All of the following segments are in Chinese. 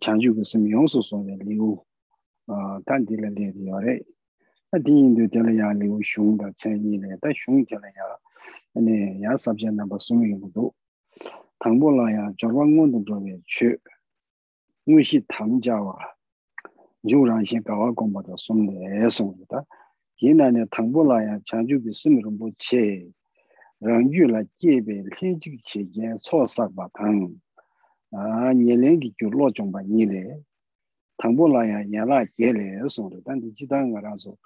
chanchu kusum yonsu sonde liu tan dila le diyo re ta diyindu dila ya liu shung da tsenyi le ta shung dila ya ya sabja namba sumi yungudu tangbo la ya jorwa ngondu jorwe chu ngui shi tamja wa yu rang shi gawa gomba da sumde e songdu ta yina ne tangbo la ya chanchu kusum rumbu che rangyu la jebe lejik che gen so sakba tang nyelen ki kyu lo chongpa nyi le tangpo la ya ya la ge le song re tan di chi tang nga rang so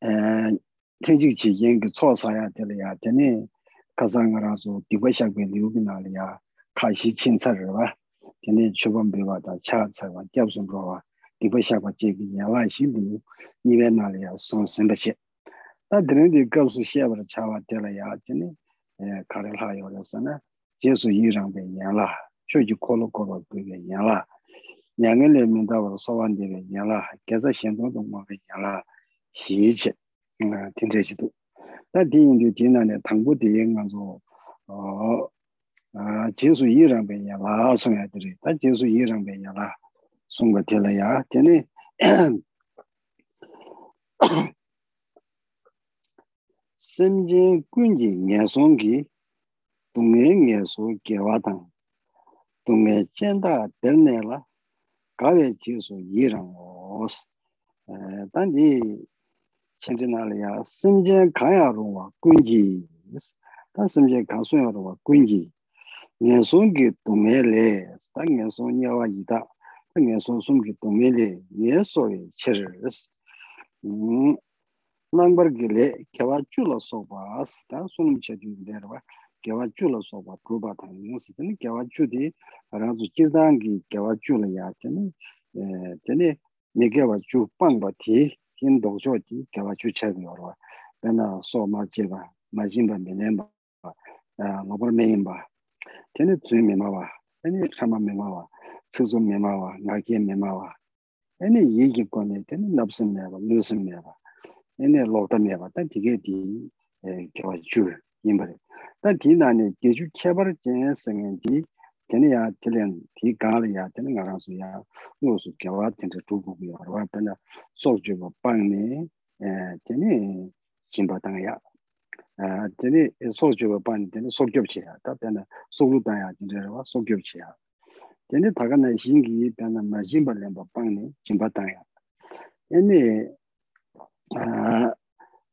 ten chik chi yen ki cho sa ya de le ya teni ka sa nga rang so di kwa shak pe liu ki na le ya ka shi chin sa re wa teni chupan pe wa da cha sa wa gyab song pro wa di kwa shak wa che ki ya la shi liu nyi we na le ya song sen pa she ta teni di gyab su she wa cha wa de le ya teni karil ha yo re sa na jesu yirang be yanla shoji kolo kolo be yanla nyange le minda war sowan de be yanla gesa shendo dong ma be yanla xi ji tin de ji du da di yin de di na ne tang bu de yin gan zo o a jesu yirang be yanla so ya de da jesu yirang be yanla song ba de la ya. De ne semjin kunji ngesong ki dungi nge su gewa tang, dungi chenda delne la gawe chi su yirang os. Eh, Tandi chenzi nali ya simje kaya rungwa kunji is, tan simje kansu ya rungwa kunji. Nge su ki dungi le, ta nge su nyawa ita, ta nge su sum ki dungi le, nge su yi chir is. Hmm, Nangbar ki le, gewa chula soba as, ta sunum che derwa. gyawa chu la soba dhruba tanga ngunsi tani gyawa chu di ranzu jirdangi gyawa chu la yaa tani eh, tani me gyawa chu pangba ti hin doksho ti gyawa chu chabi yorwa tana so ma jirba ma jinba me nenba ngobar eh, me inba tani tsui me mawa tani khama me mawa tsukzu me mawa ngakye me mawa tani yegi kone tani napsim meba lusim meba tani lokta meba tani tige di gyawa eh, chu inba re 다 디나니 계주 개발 전에서는 디 걔네야 들은 디 가리야 되는 거라서야 무슨 개와 된데 두고고요 와다나 소주가 빵네 에 걔네 진바당야. 아 걔네 소주가 빵데 소겹치야. 다다나 소루다야 된데와 소겹치야. 걔네 다가나 신기 다나 마진발렘 빵네 진바당야. 얘네 아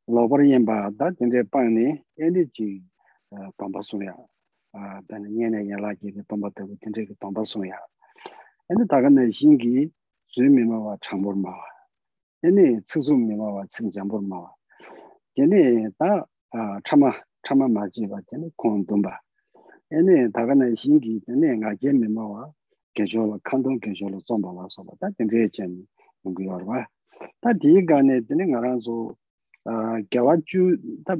로버옌바 다 된데 빵네 얘네 지 pāmbā sōyā bēn nyēnyā yā lā kī pāmbā tabu tīndrē kī pāmbā sōyā ānā tāgā nā xīn kī zui mī mā wā chāngbōr mā wā ānā cik zū mī mā wā cik chāngbōr mā wā ānā tā chāma chāma mā jī wā ānā kōng dōmbā ānā tāgā nā xīn kī ānā ngā kē mī mā wā kē chō lā kāntōng kē chō lā zōmbā wā sō bā tā tīndrē chā nī yōng kī yōr wā tā tī kā nā ānā ngā rā sō gyā wā chū tā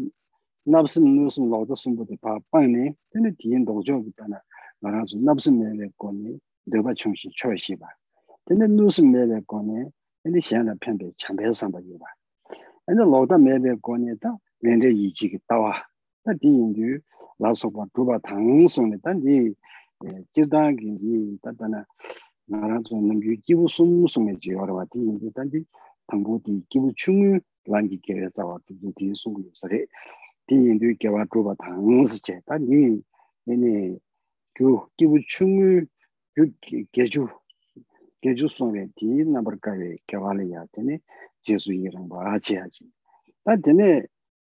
납심 무슨 로도 숨부터 봐 빠네 근데 뒤엔 동조부터나 말아서 납심 매매 거니 내가 충시 초시 봐 근데 무슨 매매 거니 근데 현나 편배 참배선 봐 이봐 근데 로다 매매 거니다 렌데 이지기 따와 나 뒤인주 라소바 두바 당송에 단지 지단기 따다나 나라조 남규 기부 숨숨에 지어라 뒤인주 단지 당부디 기부 충유 란기 계획사와 뒤인주 숨고 있어요 di yindu kiawa dhruva tangsi che, ta ni yini gyu, gibu chungu, gyu geju, geju sonwe di nabar kawe kiawa le ya, tene jesu yirangwa achi achi. Ta tene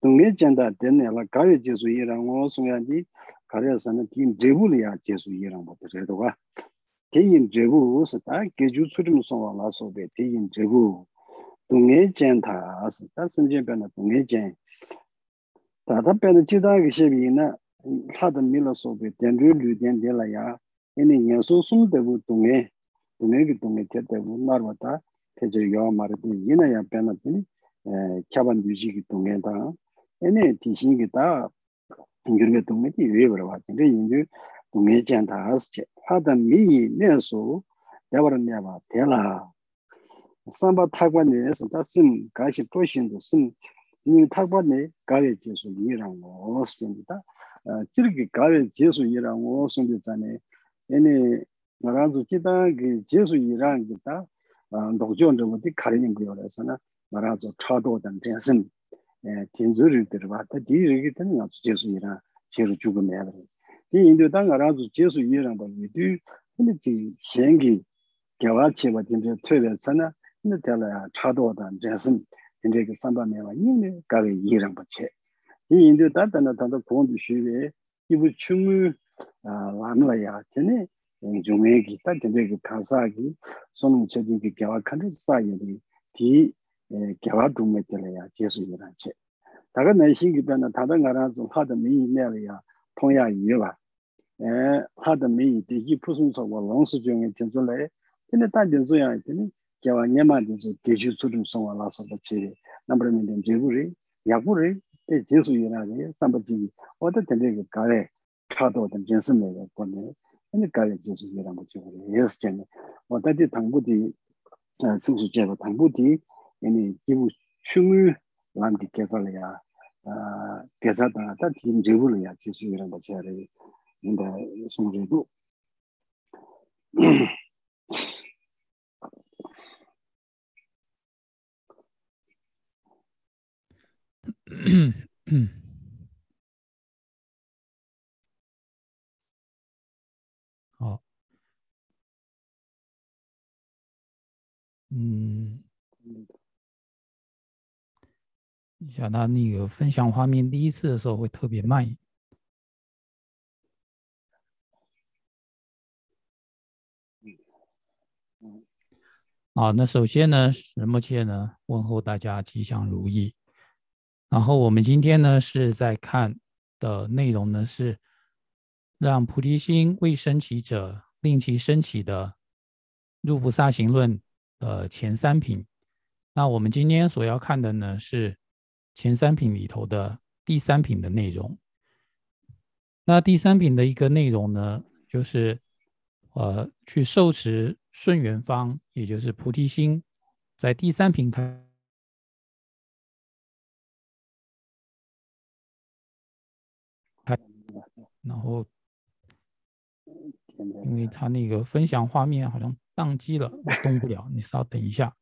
dungme chanda tene la kawe jesu yirangwa songya di karya sana di yin drebu le ya jesu yirangwa dhre dhwa. Di yin drebu usa ta geju tsurim songwa la sobe, di yin drebu dungme chanda asa, ta samjen pena dungme chanda tōngyē chandā sā tā sāngyē pēnā tōngyē chandā tātā pēnā chidā kī shēbī nā lātā mīla sōpī tēn rū rū tēn tē lā yā yīni ngā sō sūm tē bū tūngē tūngē kī tūngē tē tē bū nār wā tā tē chī yō mā rā tī yīnā yā pēnā tī kia bān dū chī kī tūngē tā yīni tī shīng kī tā ngir ngā tūngē tī yuwa bā rā wā tī rā yīn dū tūngē chān tā ās chē lātā mī yī nē sō tē wā rā nē wā tē lā sāmbā tā kwa nē sō tā sīm kā shī tō shīn tō sīm 니 타바네 가 게 제수 이랑 오스입니다. 저기 가게 제수 이랑 오스인데 전에 얘네 나라도 기타 그 제수 이란 기타 어 녹존도 뭐 가리는 거여서나 나라도 차도던 전선 에 진주를 들어봤다 뒤르기 때문에 아주 제수 이란 제로 죽음에 이 인도 땅 나라도 제수 이란 뭐 이들 근데 이 현기 개화치와 된저 퇴려서나 근데 달라야 차도던 전선 이제 그 삼반매와 이네 가게 이랑 같이 이 인도 땅다나 땅도 공부 쉬게 이부 충무 아 라노야 테네 중에기 딱 근데 그 가사기 손은 제대로 그 개화 칸을 쌓이니 디 개화 동맥들이야 계속이라 체 다가 내신 기변은 다른 거랑 좀 하다 미이 내려야 통야 이유가 에 하다 미이 디기 푸순서와 롱스 중에 전설에 근데 단전 소야 있더니 개화 녀만도 계주 수준 성화라서 같이 남버는 kiawa nyema jesu deju tsurim songwa la soba chiri. Nambara mindem jebu ri, yabu ri, te jesu yena ri, samba jigi oda tende ki kare kato oda jensim lega kone ene kare jesu yena mo chigo ri, yes chene oda di tangbu di siksu cheba tangbu di ene jibu shungu lamdi kesa lega kesa tanga ta tim jebu lega jesu yena mo chigo ri inda songre du. du. 嗯，像他那个分享画面第一次的时候会特别慢。啊，那首先呢，什么切呢？问候大家吉祥如意。然后我们今天呢是在看的内容呢是让菩提心未升起者令其升起的《入菩萨行论》。呃，前三品，那我们今天所要看的呢是前三品里头的第三品的内容。那第三品的一个内容呢，就是呃，去受持顺缘方，也就是菩提心，在第三品开，然后，因为他那个分享画面好像。宕机了，我动不了，你稍等一下。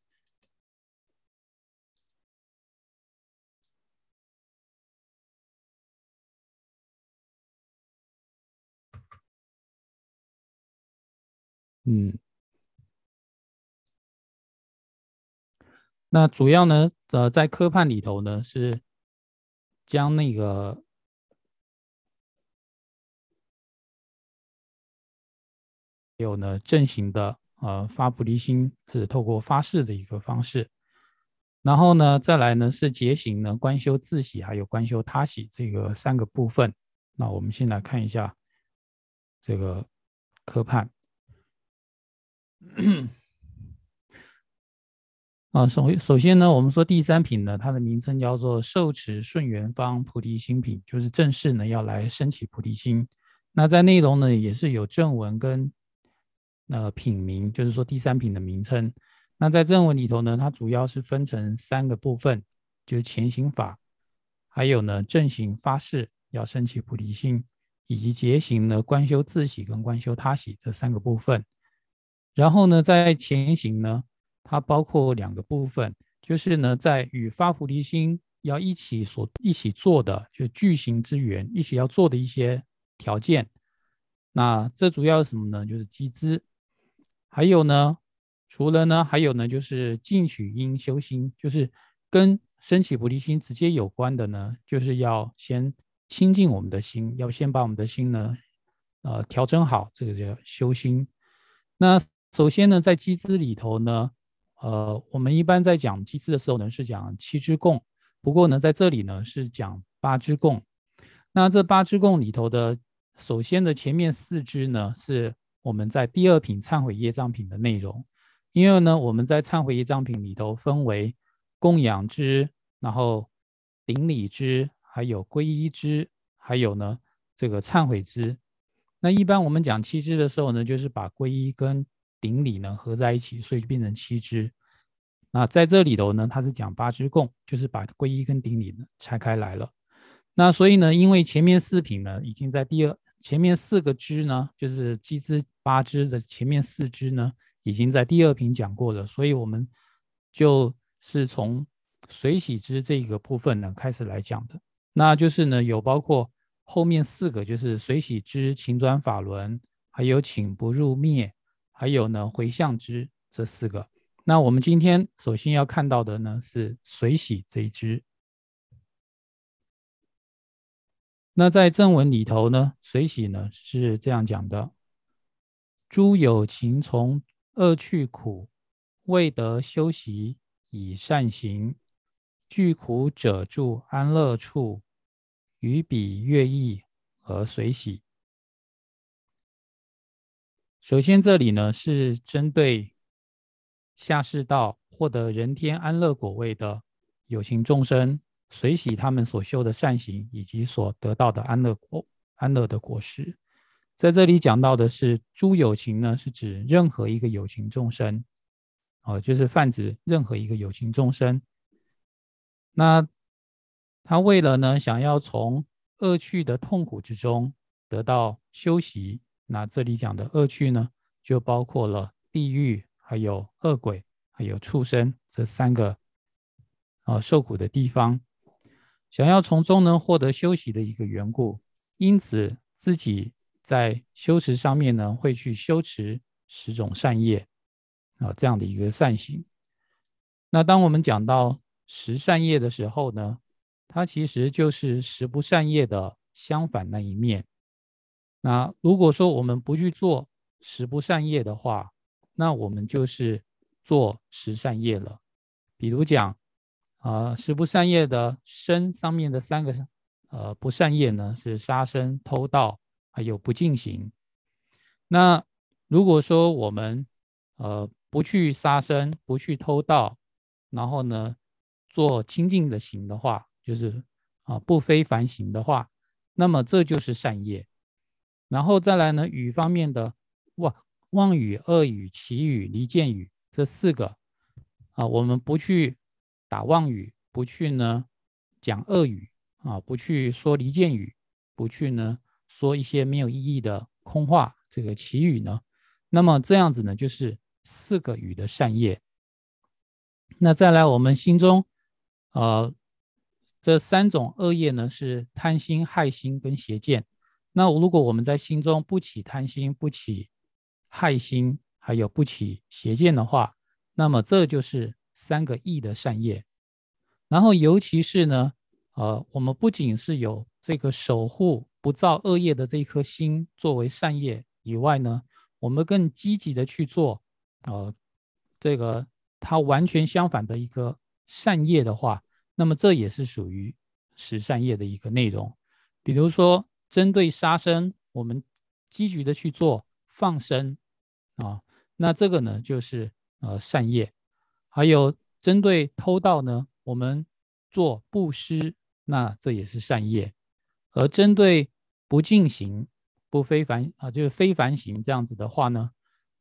嗯，那主要呢，呃，在科判里头呢，是将那个有呢正行的。呃，发菩提心是透过发誓的一个方式，然后呢，再来呢是结行呢，观修自喜，还有观修他喜这个三个部分。那我们先来看一下这个科判。啊，首首先呢，我们说第三品呢，它的名称叫做受持顺缘方菩提心品，就是正式呢要来升起菩提心。那在内容呢，也是有正文跟。呃，品名就是说第三品的名称。那在正文里头呢，它主要是分成三个部分，就是前行法，还有呢正行发誓要升起菩提心，以及结行呢观修自喜跟观修他喜这三个部分。然后呢，在前行呢，它包括两个部分，就是呢在与发菩提心要一起所一起做的，就具行之缘，一起要做的一些条件。那这主要是什么呢？就是集资。还有呢，除了呢，还有呢，就是进取因修心，就是跟升起菩提心直接有关的呢，就是要先清净我们的心，要先把我们的心呢，呃，调整好，这个叫修心。那首先呢，在机资里头呢，呃，我们一般在讲机资的时候呢，是讲七支供，不过呢，在这里呢是讲八支供。那这八支供里头的，首先的前面四支呢是。我们在第二品忏悔业障品的内容，因为呢，我们在忏悔业障品里头分为供养之，然后顶礼之，还有皈依之，还有呢这个忏悔之。那一般我们讲七支的时候呢，就是把皈依跟顶礼呢合在一起，所以就变成七支。那在这里头呢，它是讲八支供，就是把皈依跟顶礼呢拆开来了。那所以呢，因为前面四品呢已经在第二。前面四个支呢，就是七支八支的前面四支呢，已经在第二品讲过了，所以我们就是从水洗支这个部分呢开始来讲的。那就是呢，有包括后面四个，就是水洗支、勤转法轮，还有请不入灭，还有呢回向支这四个。那我们今天首先要看到的呢是水洗这一支。那在正文里头呢，水洗呢是这样讲的：诸有情从恶趣苦，未得修习以善行，具苦者住安乐处，于彼乐意而随喜。首先，这里呢是针对下世道获得人天安乐果位的有情众生。随喜他们所修的善行，以及所得到的安乐果、安乐的果实，在这里讲到的是诸有情呢，是指任何一个有情众生，哦，就是泛指任何一个有情众生。那他为了呢，想要从恶趣的痛苦之中得到休息，那这里讲的恶趣呢，就包括了地狱、还有恶鬼、还有畜生这三个啊受苦的地方。想要从中能获得休息的一个缘故，因此自己在修持上面呢，会去修持十种善业啊，这样的一个善行。那当我们讲到十善业的时候呢，它其实就是十不善业的相反那一面。那如果说我们不去做十不善业的话，那我们就是做十善业了。比如讲。啊，十不善业的身上面的三个呃不善业呢，是杀生、偷盗，还有不净行。那如果说我们呃不去杀生，不去偷盗，然后呢做清净的行的话，就是啊不非凡行的话，那么这就是善业。然后再来呢语方面的妄妄语、恶语、绮语、离间语这四个啊，我们不去。打妄语，不去呢讲恶语啊，不去说离间语，不去呢说一些没有意义的空话，这个祈语呢，那么这样子呢就是四个语的善业。那再来，我们心中呃这三种恶业呢是贪心、害心跟邪见。那如果我们在心中不起贪心、不起害心，还有不起邪见的话，那么这就是。三个亿的善业，然后尤其是呢，呃，我们不仅是有这个守护不造恶业的这一颗心作为善业以外呢，我们更积极的去做，呃，这个它完全相反的一个善业的话，那么这也是属于十善业的一个内容。比如说，针对杀生，我们积极的去做放生啊，那这个呢就是呃善业。还有针对偷盗呢，我们做布施，那这也是善业；而针对不进行、不非凡啊，就是非凡行这样子的话呢，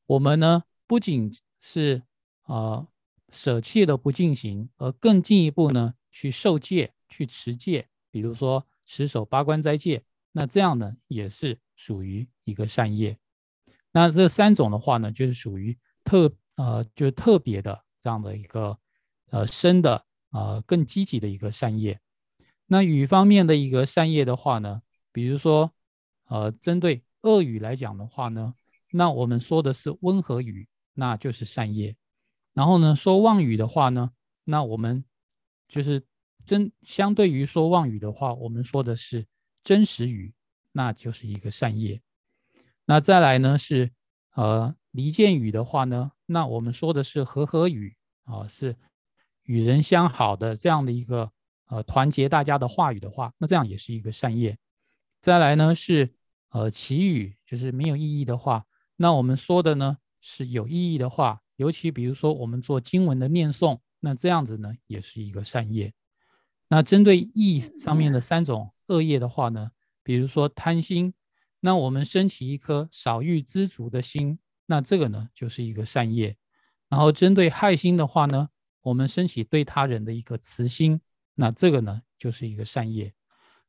我们呢不仅是啊舍弃了不进行，而更进一步呢去受戒、去持戒，比如说持守八关斋戒，那这样呢也是属于一个善业。那这三种的话呢，就是属于特呃，就是特别的。这样的一个呃深的呃更积极的一个善业，那语方面的一个善业的话呢，比如说呃针对恶语来讲的话呢，那我们说的是温和语，那就是善业。然后呢说妄语的话呢，那我们就是真相对于说妄语的话，我们说的是真实语，那就是一个善业。那再来呢是呃离间语的话呢。那我们说的是和和语啊，是与人相好的这样的一个呃团结大家的话语的话，那这样也是一个善业。再来呢是呃祈语，就是没有意义的话。那我们说的呢是有意义的话，尤其比如说我们做经文的念诵，那这样子呢也是一个善业。那针对意上面的三种恶业的话呢，比如说贪心，那我们升起一颗少欲知足的心。那这个呢，就是一个善业。然后针对害心的话呢，我们升起对他人的一个慈心，那这个呢，就是一个善业。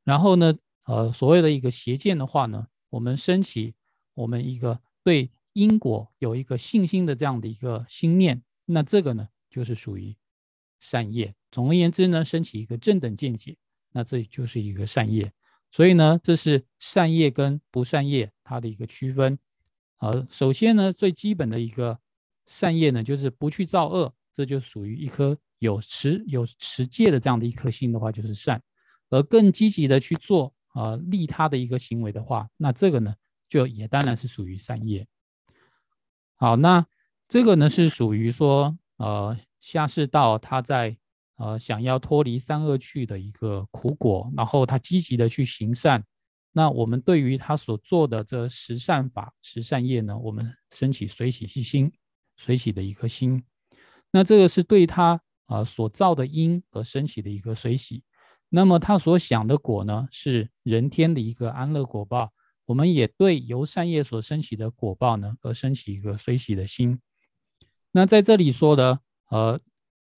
然后呢，呃，所谓的一个邪见的话呢，我们升起我们一个对因果有一个信心的这样的一个心念，那这个呢就是属于善业。总而言之呢，升起一个正等见解，那这就是一个善业。所以呢，这是善业跟不善业它的一个区分。呃，首先呢，最基本的一个善业呢，就是不去造恶，这就属于一颗有持有持戒的这样的一颗心的话，就是善；而更积极的去做呃利他的一个行为的话，那这个呢，就也当然是属于善业。好，那这个呢是属于说呃下士道他在呃想要脱离三恶趣的一个苦果，然后他积极的去行善。那我们对于他所做的这十善法、十善业呢，我们升起随喜之心，随喜的一颗心。那这个是对他啊所造的因而升起的一个随喜。那么他所想的果呢，是人天的一个安乐果报。我们也对由善业所升起的果报呢，而升起一个随喜的心。那在这里说的，呃，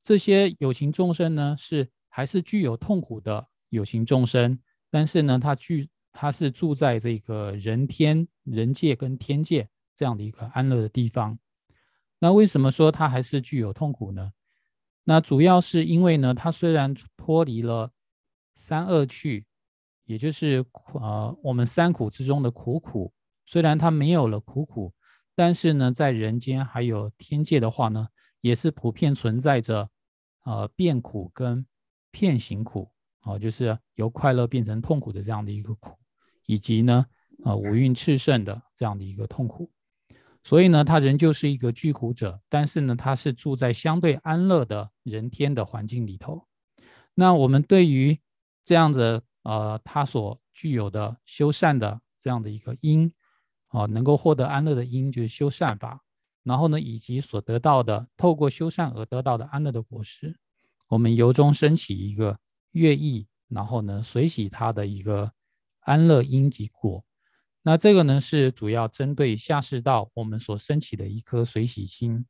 这些有情众生呢，是还是具有痛苦的有情众生，但是呢，他具他是住在这个人天人界跟天界这样的一个安乐的地方。那为什么说他还是具有痛苦呢？那主要是因为呢，他虽然脱离了三恶趣，也就是呃我们三苦之中的苦苦，虽然他没有了苦苦，但是呢，在人间还有天界的话呢，也是普遍存在着呃变苦跟片行苦，哦，就是由快乐变成痛苦的这样的一个苦。以及呢，呃，五蕴炽盛的这样的一个痛苦，所以呢，他仍旧是一个具苦者，但是呢，他是住在相对安乐的人天的环境里头。那我们对于这样子，呃，他所具有的修善的这样的一个因，啊，能够获得安乐的因就是修善法，然后呢，以及所得到的透过修善而得到的安乐的果实，我们由衷升起一个乐意，然后呢，随喜他的一个。安乐因及果，那这个呢是主要针对下士道我们所升起的一颗随喜心。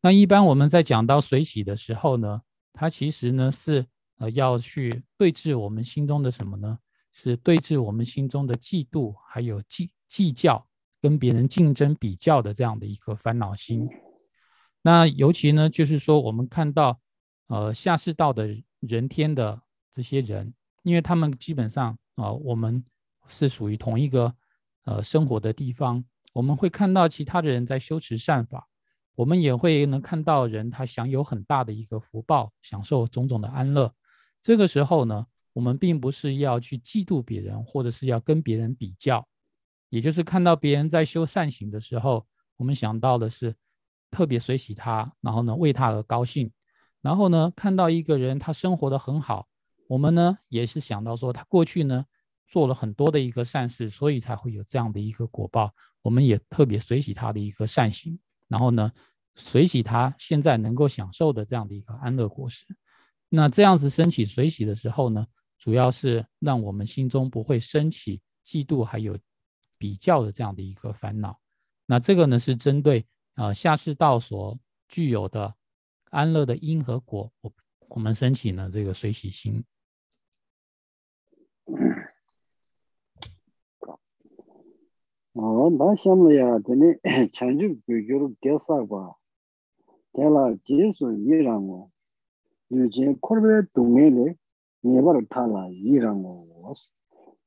那一般我们在讲到随喜的时候呢，它其实呢是呃要去对峙我们心中的什么呢？是对峙我们心中的嫉妒，还有计计较，跟别人竞争比较的这样的一个烦恼心。那尤其呢就是说我们看到呃下士道的人天的这些人，因为他们基本上。啊，我们是属于同一个呃生活的地方，我们会看到其他的人在修持善法，我们也会能看到人他享有很大的一个福报，享受种种的安乐。这个时候呢，我们并不是要去嫉妒别人，或者是要跟别人比较，也就是看到别人在修善行的时候，我们想到的是特别随喜他，然后呢为他而高兴，然后呢看到一个人他生活的很好。我们呢也是想到说，他过去呢做了很多的一个善事，所以才会有这样的一个果报。我们也特别随喜他的一个善行，然后呢随喜他现在能够享受的这样的一个安乐果实。那这样子升起随喜的时候呢，主要是让我们心中不会升起嫉妒还有比较的这样的一个烦恼。那这个呢是针对呃下士道所具有的安乐的因和果，我我们升起呢这个随喜心。 어, 나 샴려야 되네. 찬주 교교로 개사과. 대라 제수 이랑고. 유제 코르베 동네네 네바를 타라 이랑고.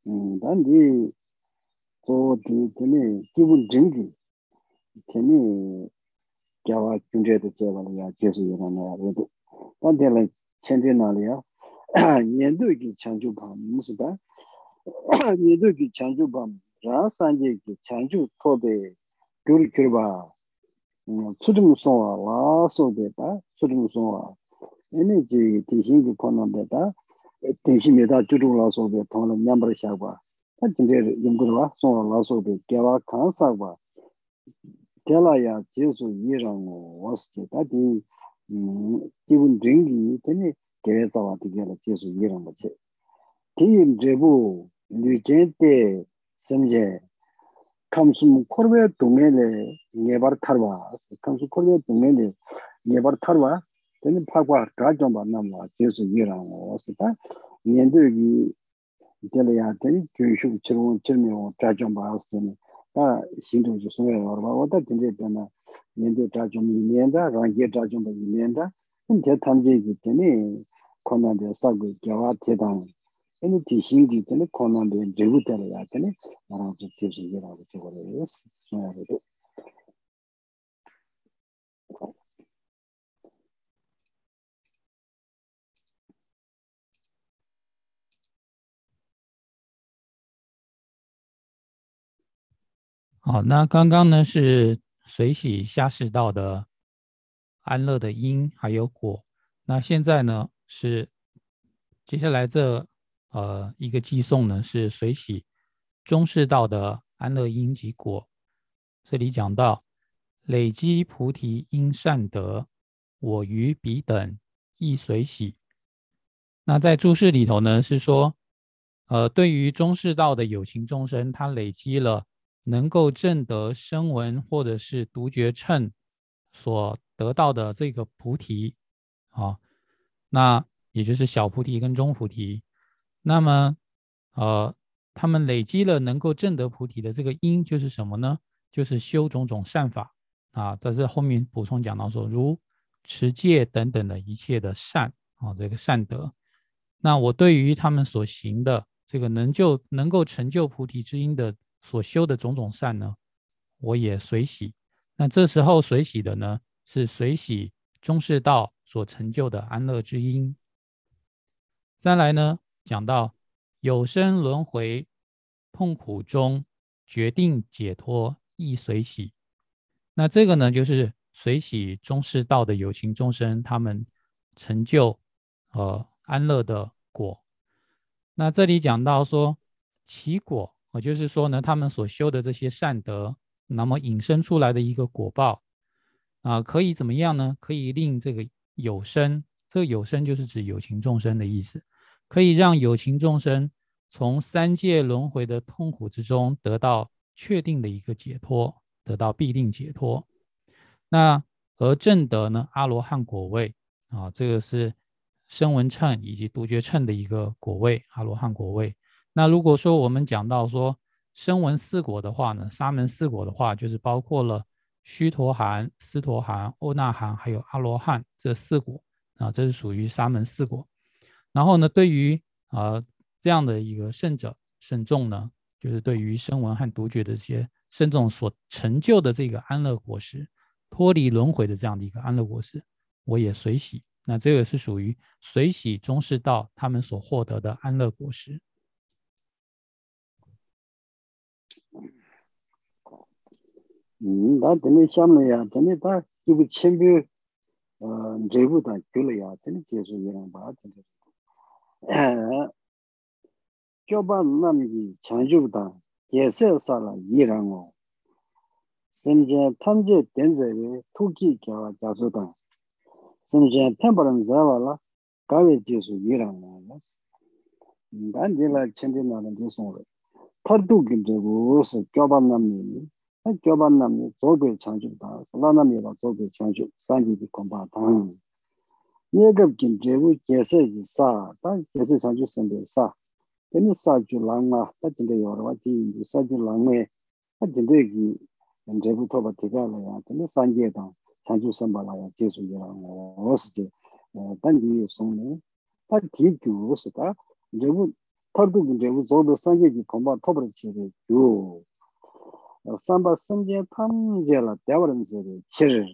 음, 단디 저디 되네 기분 증기. 되네 겨와 준제도 제발이야 제수 이랑고. 그래도 단대라 천진나리야. nyendu ki chanchu pam musuda. Nyendu ki chanchu pam raa sanje ki chanchu tobe gyuri kirba mm, tsutum sonwa laa sobe ta tsutum sonwa ene ki tishin ki konan be ta tishin me ta churum laa sobe tongla nyambar shakwa ta jinde yungurwa sonwa laa sobe gyawa kaan sakwa gyala ya jesu yirangu waske ta di kibun mm, ringi teni gewe tsawa di gela jesu yirang bache. Di im drebu lu jen te semje kamsum korwe dunge le ngebar tarwa, kamsum korwe dunge le ngebar tarwa, teni pakwa gajomba namwa jesu yirang wasi ta. Nyendu yugi gela ya teni gyunshuk chirwon chirmiyo gajomba wasi ne ta shindu ju suwe warwa wata tende tena nyendu gajomba yinenda, rangye gajomba yinenda, teni te tamje ki teni 好，那刚刚呢是水洗下食道的安乐的因还有果，那现在呢？是接下来这呃一个寄送呢是随喜中士道的安乐因及果。这里讲到累积菩提因善德，我于彼等亦随喜。那在注释里头呢是说，呃，对于中士道的有情众生，他累积了。能够证得声闻或者是独觉乘所得到的这个菩提啊，那也就是小菩提跟中菩提。那么，呃，他们累积了能够证得菩提的这个因，就是什么呢？就是修种种善法啊。但是后面补充讲到说，如持戒等等的一切的善啊，这个善德。那我对于他们所行的这个能就能够成就菩提之因的。所修的种种善呢，我也随喜。那这时候随喜的呢，是随喜中士道所成就的安乐之因。再来呢，讲到有生轮回痛苦中决定解脱，亦随喜。那这个呢，就是随喜中士道的有情众生，他们成就呃安乐的果。那这里讲到说其果。我就是说呢，他们所修的这些善德，那么引申出来的一个果报啊，可以怎么样呢？可以令这个有生，这个有生就是指有情众生的意思，可以让有情众生从三界轮回的痛苦之中得到确定的一个解脱，得到必定解脱。那而正德呢，阿罗汉果位啊，这个是声闻乘以及独觉乘的一个果位，阿罗汉果位。那如果说我们讲到说声闻四果的话呢，沙门四果的话，就是包括了须陀含、斯陀含、欧那含，还有阿罗汉这四果啊，这是属于沙门四果。然后呢，对于啊这样的一个圣者圣众呢，就是对于声闻和独觉的这些圣众所成就的这个安乐果实，脱离轮回的这样的一个安乐果实，我也随喜。那这个是属于随喜中士道他们所获得的安乐果实。 음, 나 되네 샴내야. 되네 다 기부 챔비 어, 제부다 줄이야. 되네 제수 이랑 봐. 에. 교반 남기 장주부다. 예세사라 이랑어. 심제 탐제 된제에 투기 겨와 자수다. 심제 템버런 자와라. 가외 제수 이랑어. 난딜라 챔비나는 제수로. 파도 김제고 교반 남 tā gyōpan nāmi dzōgui chāngchūk tā, sālā nāmi rā dzōgui chāngchūk, sāngi kī kōmbā tāng. Nyēgab kīm drēgu gyēsē kī sā, tā gyēsē chāngchūk sāmbē sā, tēne sā jū lāngā, tā tīndē yorwa tī yīndu, sā jū lāngā, tā tīndē kī drēgu tōpa tīkā lā yā, tēne sāngi tā chāngchūk sāmbā lā yā, jēsū yā rā, wās tī, tā ngī sōng nē, tā tī gyū wās tā, drēgu, tā rū kī drēgu dzōgui sāngi kī kōmbā tōpa rā chī rē gyū, samba samje pamje la dewaram zebe chir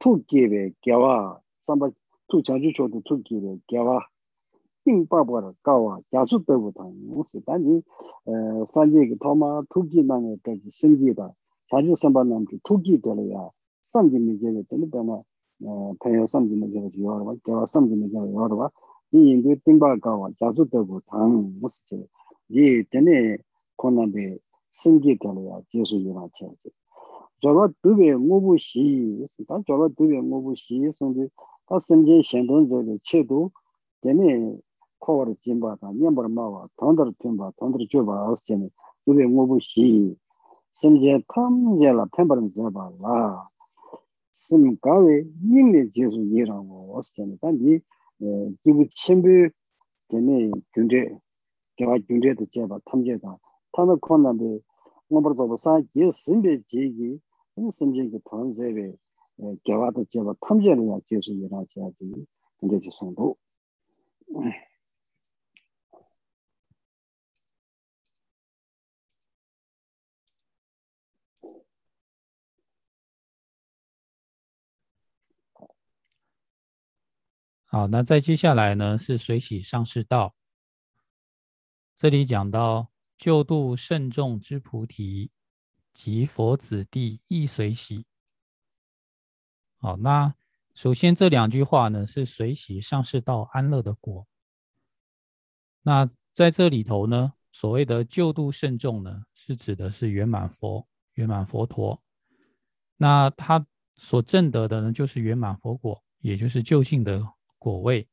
tu gebe gyawa samba tu chanchu chodo tu gebe gyawa ting babwa ra gawa gyasu debu tang yungsi danji eh, sanje ki thoma tu gi nange degi samji da chanchu samba namchi tu gi dela ya samji mi gebe deli dana eh, panyo samji mi gebe yorwa gyawa samji mi gebe yorwa yi yindu ting gawa gyasu debu tang yungsi che. Yi dene konan de 생기 되려야 계속 일어나지. 저거 두배 모부시 다 저거 두배 모부시 선데 다 심제 현동제의 체도 되네 코어 진바다 냠버 마와 던더 핀바 던더 줘봐 하스제네 두배 모부시 심제 탐제라 템버는 잡아라. 심가에 인내 제수 일하고 하스제네 단지 기부 침비 되네 근데 개와 군대도 제바 탐제다. 他们可能的，我们做不善，就顺便建议，我们顺便同这边，呃，讲话都接吧，同家人也接触一下，这样子，那就成功。好，那再接下来呢，是水洗上市道，这里讲到。救度圣众之菩提及佛子弟亦随喜。好，那首先这两句话呢是随喜上士道安乐的果。那在这里头呢，所谓的救度圣众呢，是指的是圆满佛、圆满佛陀。那他所证得的呢，就是圆满佛果，也就是究竟的。果位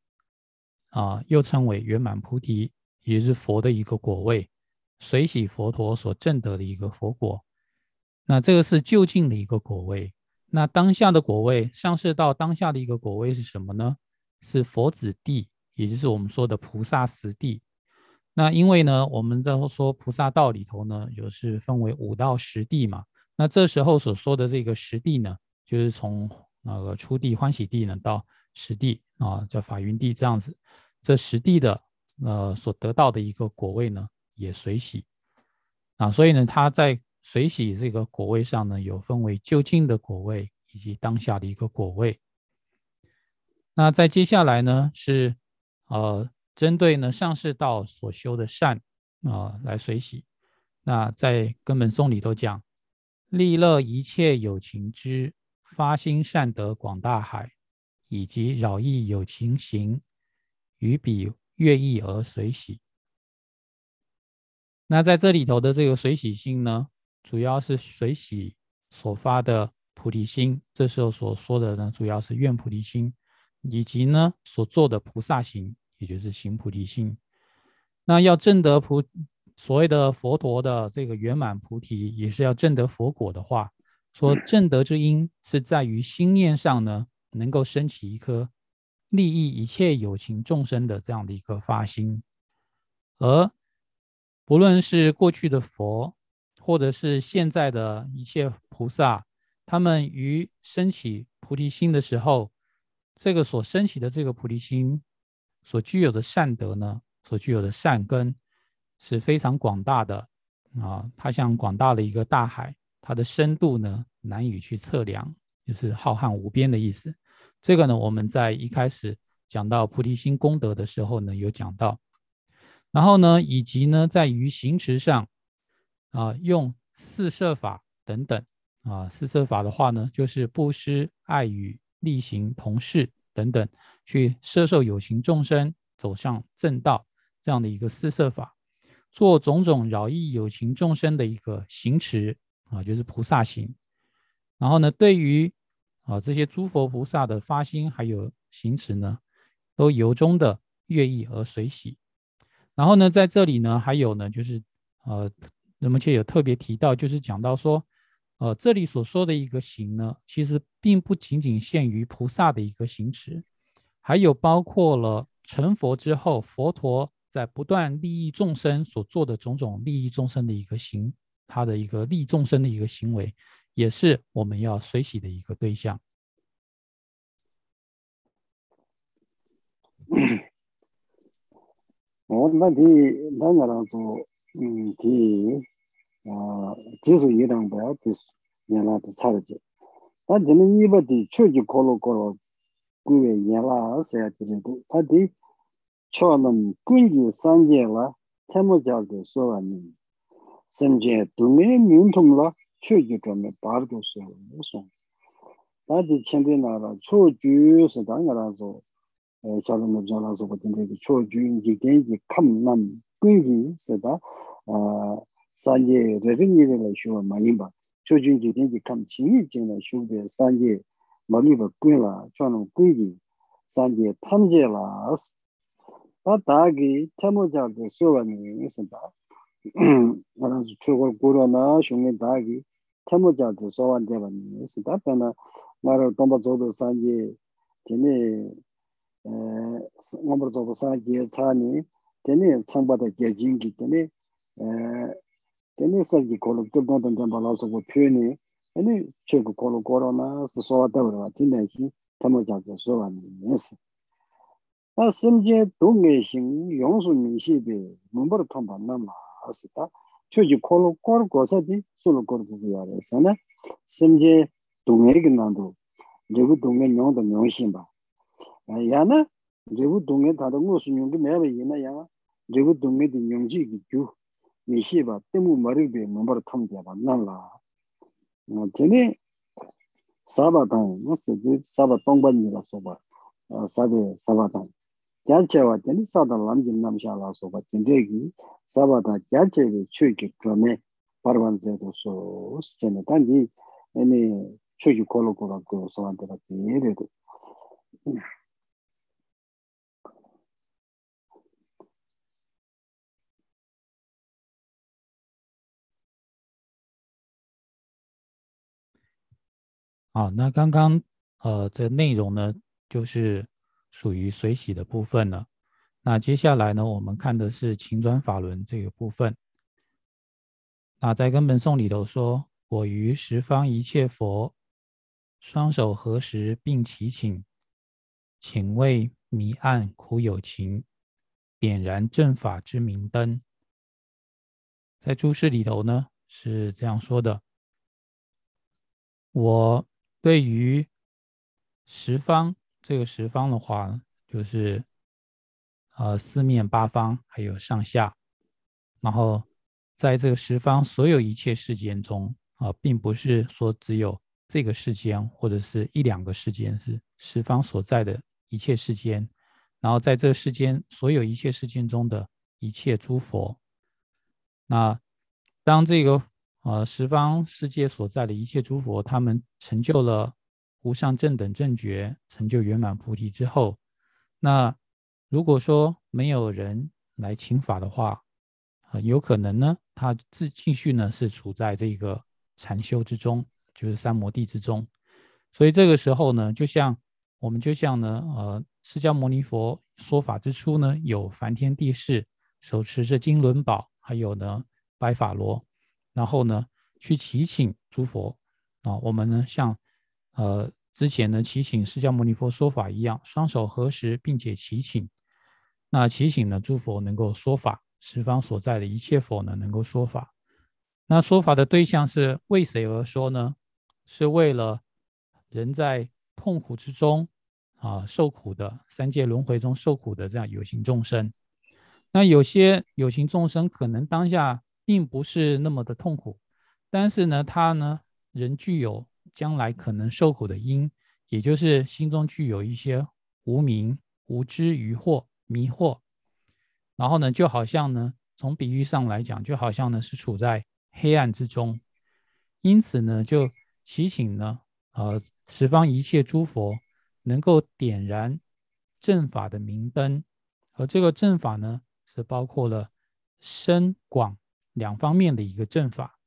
啊，又称为圆满菩提，也是佛的一个果位，随喜佛陀所证得的一个佛果。那这个是就近的一个果位。那当下的果位，上市到当下的一个果位是什么呢？是佛子地，也就是我们说的菩萨实地。那因为呢，我们在说菩萨道里头呢，就是分为五到十地嘛。那这时候所说的这个十地呢，就是从那个初地欢喜地呢到。实地啊，叫法云地这样子，这实地的呃所得到的一个果位呢，也随喜啊，所以呢，它在随喜这个果位上呢，有分为就近的果位以及当下的一个果位。那在接下来呢，是呃针对呢上士道所修的善啊来随喜。那在根本颂里头讲，利乐一切有情之发心善德广大海。以及扰意有情形，于彼悦意而随喜。那在这里头的这个水洗心呢，主要是水洗所发的菩提心。这时候所说的呢，主要是愿菩提心，以及呢所做的菩萨行，也就是行菩提心。那要证得菩所谓的佛陀的这个圆满菩提，也是要证得佛果的话，说证得之因是在于心念上呢。能够升起一颗利益一切有情众生的这样的一个发心，而不论是过去的佛，或者是现在的一切菩萨，他们于升起菩提心的时候，这个所升起的这个菩提心所具有的善德呢，所具有的善根是非常广大的啊，它像广大的一个大海，它的深度呢难以去测量，就是浩瀚无边的意思。这个呢，我们在一开始讲到菩提心功德的时候呢，有讲到，然后呢，以及呢，在于行持上，啊，用四摄法等等，啊，四摄法的话呢，就是布施、爱语、力行、同事等等，去摄受有情众生走向正道这样的一个四摄法，做种种饶益有情众生的一个行持，啊，就是菩萨行，然后呢，对于啊，这些诸佛菩萨的发心还有行持呢，都由衷的悦意而随喜。然后呢，在这里呢，还有呢，就是呃，那么且有特别提到，就是讲到说，呃，这里所说的一个行呢，其实并不仅仅限于菩萨的一个行持，还有包括了成佛之后，佛陀在不断利益众生所做的种种利益众生的一个行，他的一个利众生的一个行为。也是我们要随喜的一个对象。오나 디 나나라도 디 지수 이랑 봐야 비스 야나도 차르지. 다 되는 이버디 추지 콜로 콜로 구에 야라 세야 되고 다디 초는 군지 상제라 테모자도 소라니 심제 두메 민통라 추지 좀 바르도 소라니 다디 쳔데나라 추주스 당가라서 chalo na jala soba tinte ki cho juyin ki genki kam nam kungi seda sanje rerin nire la shuwa ma yinba cho juyin ki genki kam chingi jingla shuwa sanje maliba kuin la cho nang kungi sanje tamje la ta tagi temo jaga soba nire seda aransu chukwa guro na shungi tagi temo jaga soba nire seda pena maro tomba zobe sanje tene ngombar zobo saa geye tsaani teni tsangpata geye jingi teni teni sargi kolo kibdong tong tenpa la sogo pyoni teni chego kolo koro na si sowa tabarwa tena xin tamo jago sowa nesi ta semje dungi xin yongsu mingi be ngombar tongpa nama asi ta chego kolo koro gosa di solo koro kuku yare sana semje dungi ki nando lego dungi nyong to nyong xin ba 야래서나 심지에 동의기 난도 제부 동의 용도 명신 봐 야나 제부 동의 다른 것은 용기 매매 이나야 제부 동의 용지 기규 미시바 때문 머리에 넘버 탐디야 만나라 어 제네 사바당 무슨 사바 동반이라 소바 어 사베 사바당 야체와 제네 사다 람진 남샤라 소바 진데기 사바다 야체의 추기 그 好，那刚刚呃，这内容呢，就是属于水洗的部分了。那接下来呢，我们看的是晴转法轮这个部分。那在根本颂里头说：“我于十方一切佛，双手合十并齐请，请为迷暗苦有情，点燃正法之明灯。”在注释里头呢，是这样说的：“我。”对于十方这个十方的话，就是呃四面八方还有上下，然后在这个十方所有一切世间中啊，并不是说只有这个世间或者是一两个世间，是十方所在的一切世间，然后在这世间所有一切世间中的一切诸佛，那当这个。呃，十方世界所在的一切诸佛，他们成就了无上正等正觉，成就圆满菩提之后，那如果说没有人来请法的话，呃，有可能呢，他自继续呢是处在这个禅修之中，就是三摩地之中。所以这个时候呢，就像我们就像呢，呃，释迦牟尼佛说法之初呢，有梵天帝释手持着金轮宝，还有呢白法罗。然后呢，去祈请诸佛啊，我们呢像呃之前呢祈请释迦牟尼佛说法一样，双手合十，并且祈请。那祈请呢，诸佛能够说法，十方所在的一切佛呢能够说法。那说法的对象是为谁而说呢？是为了人在痛苦之中啊受苦的三界轮回中受苦的这样有形众生。那有些有形众生可能当下。并不是那么的痛苦，但是呢，他呢仍具有将来可能受苦的因，也就是心中具有一些无明、无知、疑惑、迷惑，然后呢，就好像呢，从比喻上来讲，就好像呢是处在黑暗之中，因此呢，就祈请呢，呃，十方一切诸佛能够点燃正法的明灯，而这个正法呢，是包括了深广。两方面的一个正法，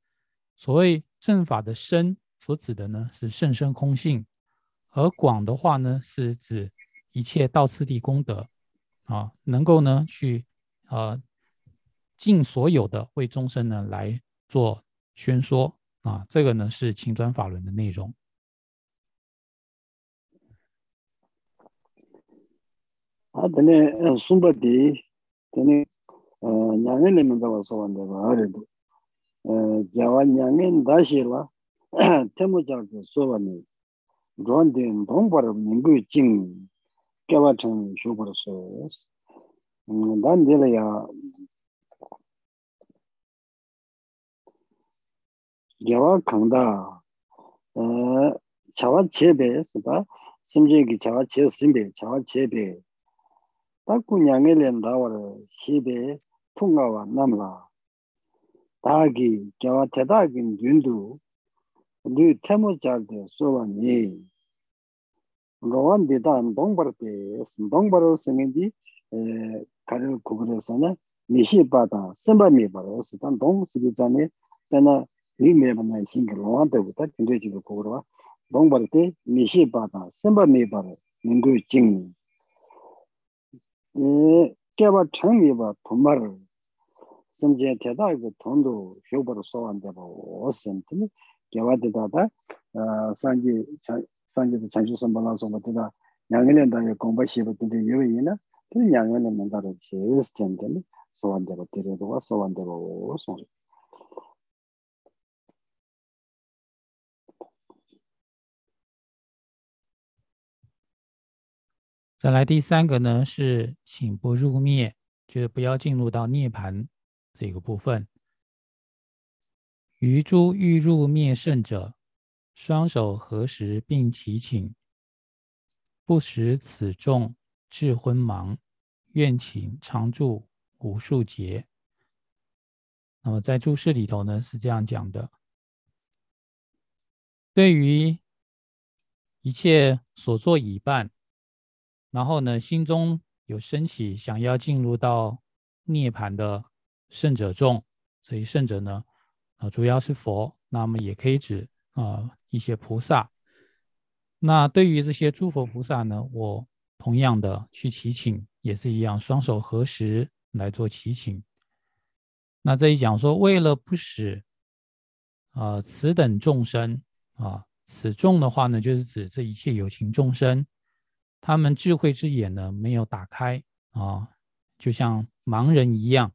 所谓正法的深所指的呢是甚深空性，而广的话呢是指一切道次第功德啊，能够呢去呃尽所有的为众生呢来做宣说啊，这个呢是青砖法轮的内容。啊，等你松柏地，等你。nyāngi nīmi dāwa sōwa ndāwa ārīdu gyāwa nyāngi dāshirwa tēmu chāgā sōwa nī rōn dīn dōngpar nīngu jīng gyāwa chāng shūpar sōwa yas dān dīla yā gyāwa kāngdā chāwa chēbē sīpa simchēngi chāwa chē simbe chāwa chēbē tā ku nyāngi lēn dāwa rā 통과와 남라 다기 겨와 대다긴 윤두 류 테모자데 소와니 로완 디단 동버데 동버로 생인디 에 가르 구글에서는 미시바다 선바미 바로서 단 동스비자네 때나 리메바나 신기 로완데부터 진짜지고 고르와 동버데 미시바다 선바미 바로 민구 징 에, 깨바 창미바 도마르 심제 대다 그 돈도 효버로 소환돼 봐 오센트니 깨와데다다 어 산지 산지도 장주 선발라서 뭐다 양년단에 공부시부 되게 유의나 그 양년은 뭔가를 제일 스탠드니 소환돼 봐 데려도 소환돼 봐 오선 再来第三个呢，是请不入灭，就是不要进入到涅盘这个部分。余诸欲入灭圣者，双手合十并齐请，不使此众至昏盲，愿请常住无数劫。那么在注释里头呢，是这样讲的：对于一切所作已办。然后呢，心中有升起想要进入到涅盘的圣者众，这些圣者呢，啊，主要是佛，那么也可以指啊一些菩萨。那对于这些诸佛菩萨呢，我同样的去祈请，也是一样，双手合十来做祈请。那这一讲说，为了不使啊此等众生啊，此众的话呢，就是指这一切有情众生。他们智慧之眼呢没有打开啊，就像盲人一样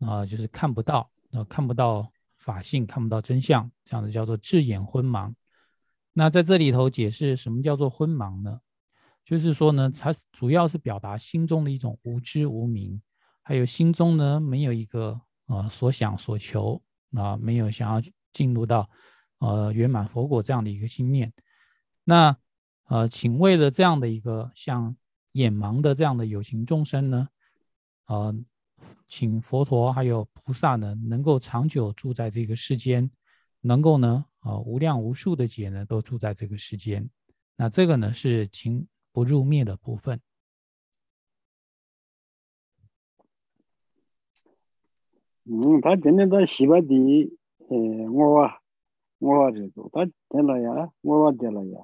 啊，就是看不到，呃，看不到法性，看不到真相，这样子叫做智眼昏盲。那在这里头解释什么叫做昏盲呢？就是说呢，它主要是表达心中的一种无知无明，还有心中呢没有一个呃所想所求啊，没有想要进入到呃圆满佛果这样的一个心念。那呃，请为了这样的一个像眼盲的这样的有情众生呢，呃，请佛陀还有菩萨呢，能够长久住在这个世间，能够呢，呃，无量无数的劫呢，都住在这个世间。那这个呢，是情不入灭的部分。嗯，他今天在西巴地，呃，我，我，这都他点了呀，我啊点了呀。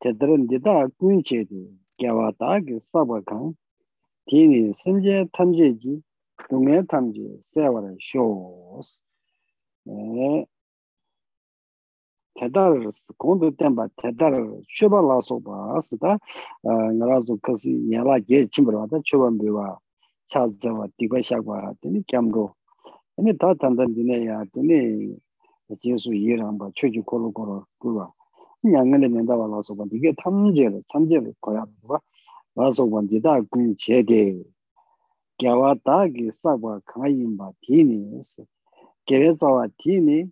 tedran dida kun che de gyawa dagi sabwa kan tini sanje tamje ji dunga tamje sewara shoos. tedar kondu tenpa tedar chuba laso soba sida nga kasi yala ge chimbarwa da chuba mbiwa chazawa digwa shakwa tini kiamro. tini ta tandan dine ya tini jesu yiramba chuji kolo kolo kuwa 냥을에 맨다와 라서고 이게 탐제를 탐제를 거야 봐. 라서고 디다 군 제게 겨와다기 사과 강아임바 디니스 게레자와 디니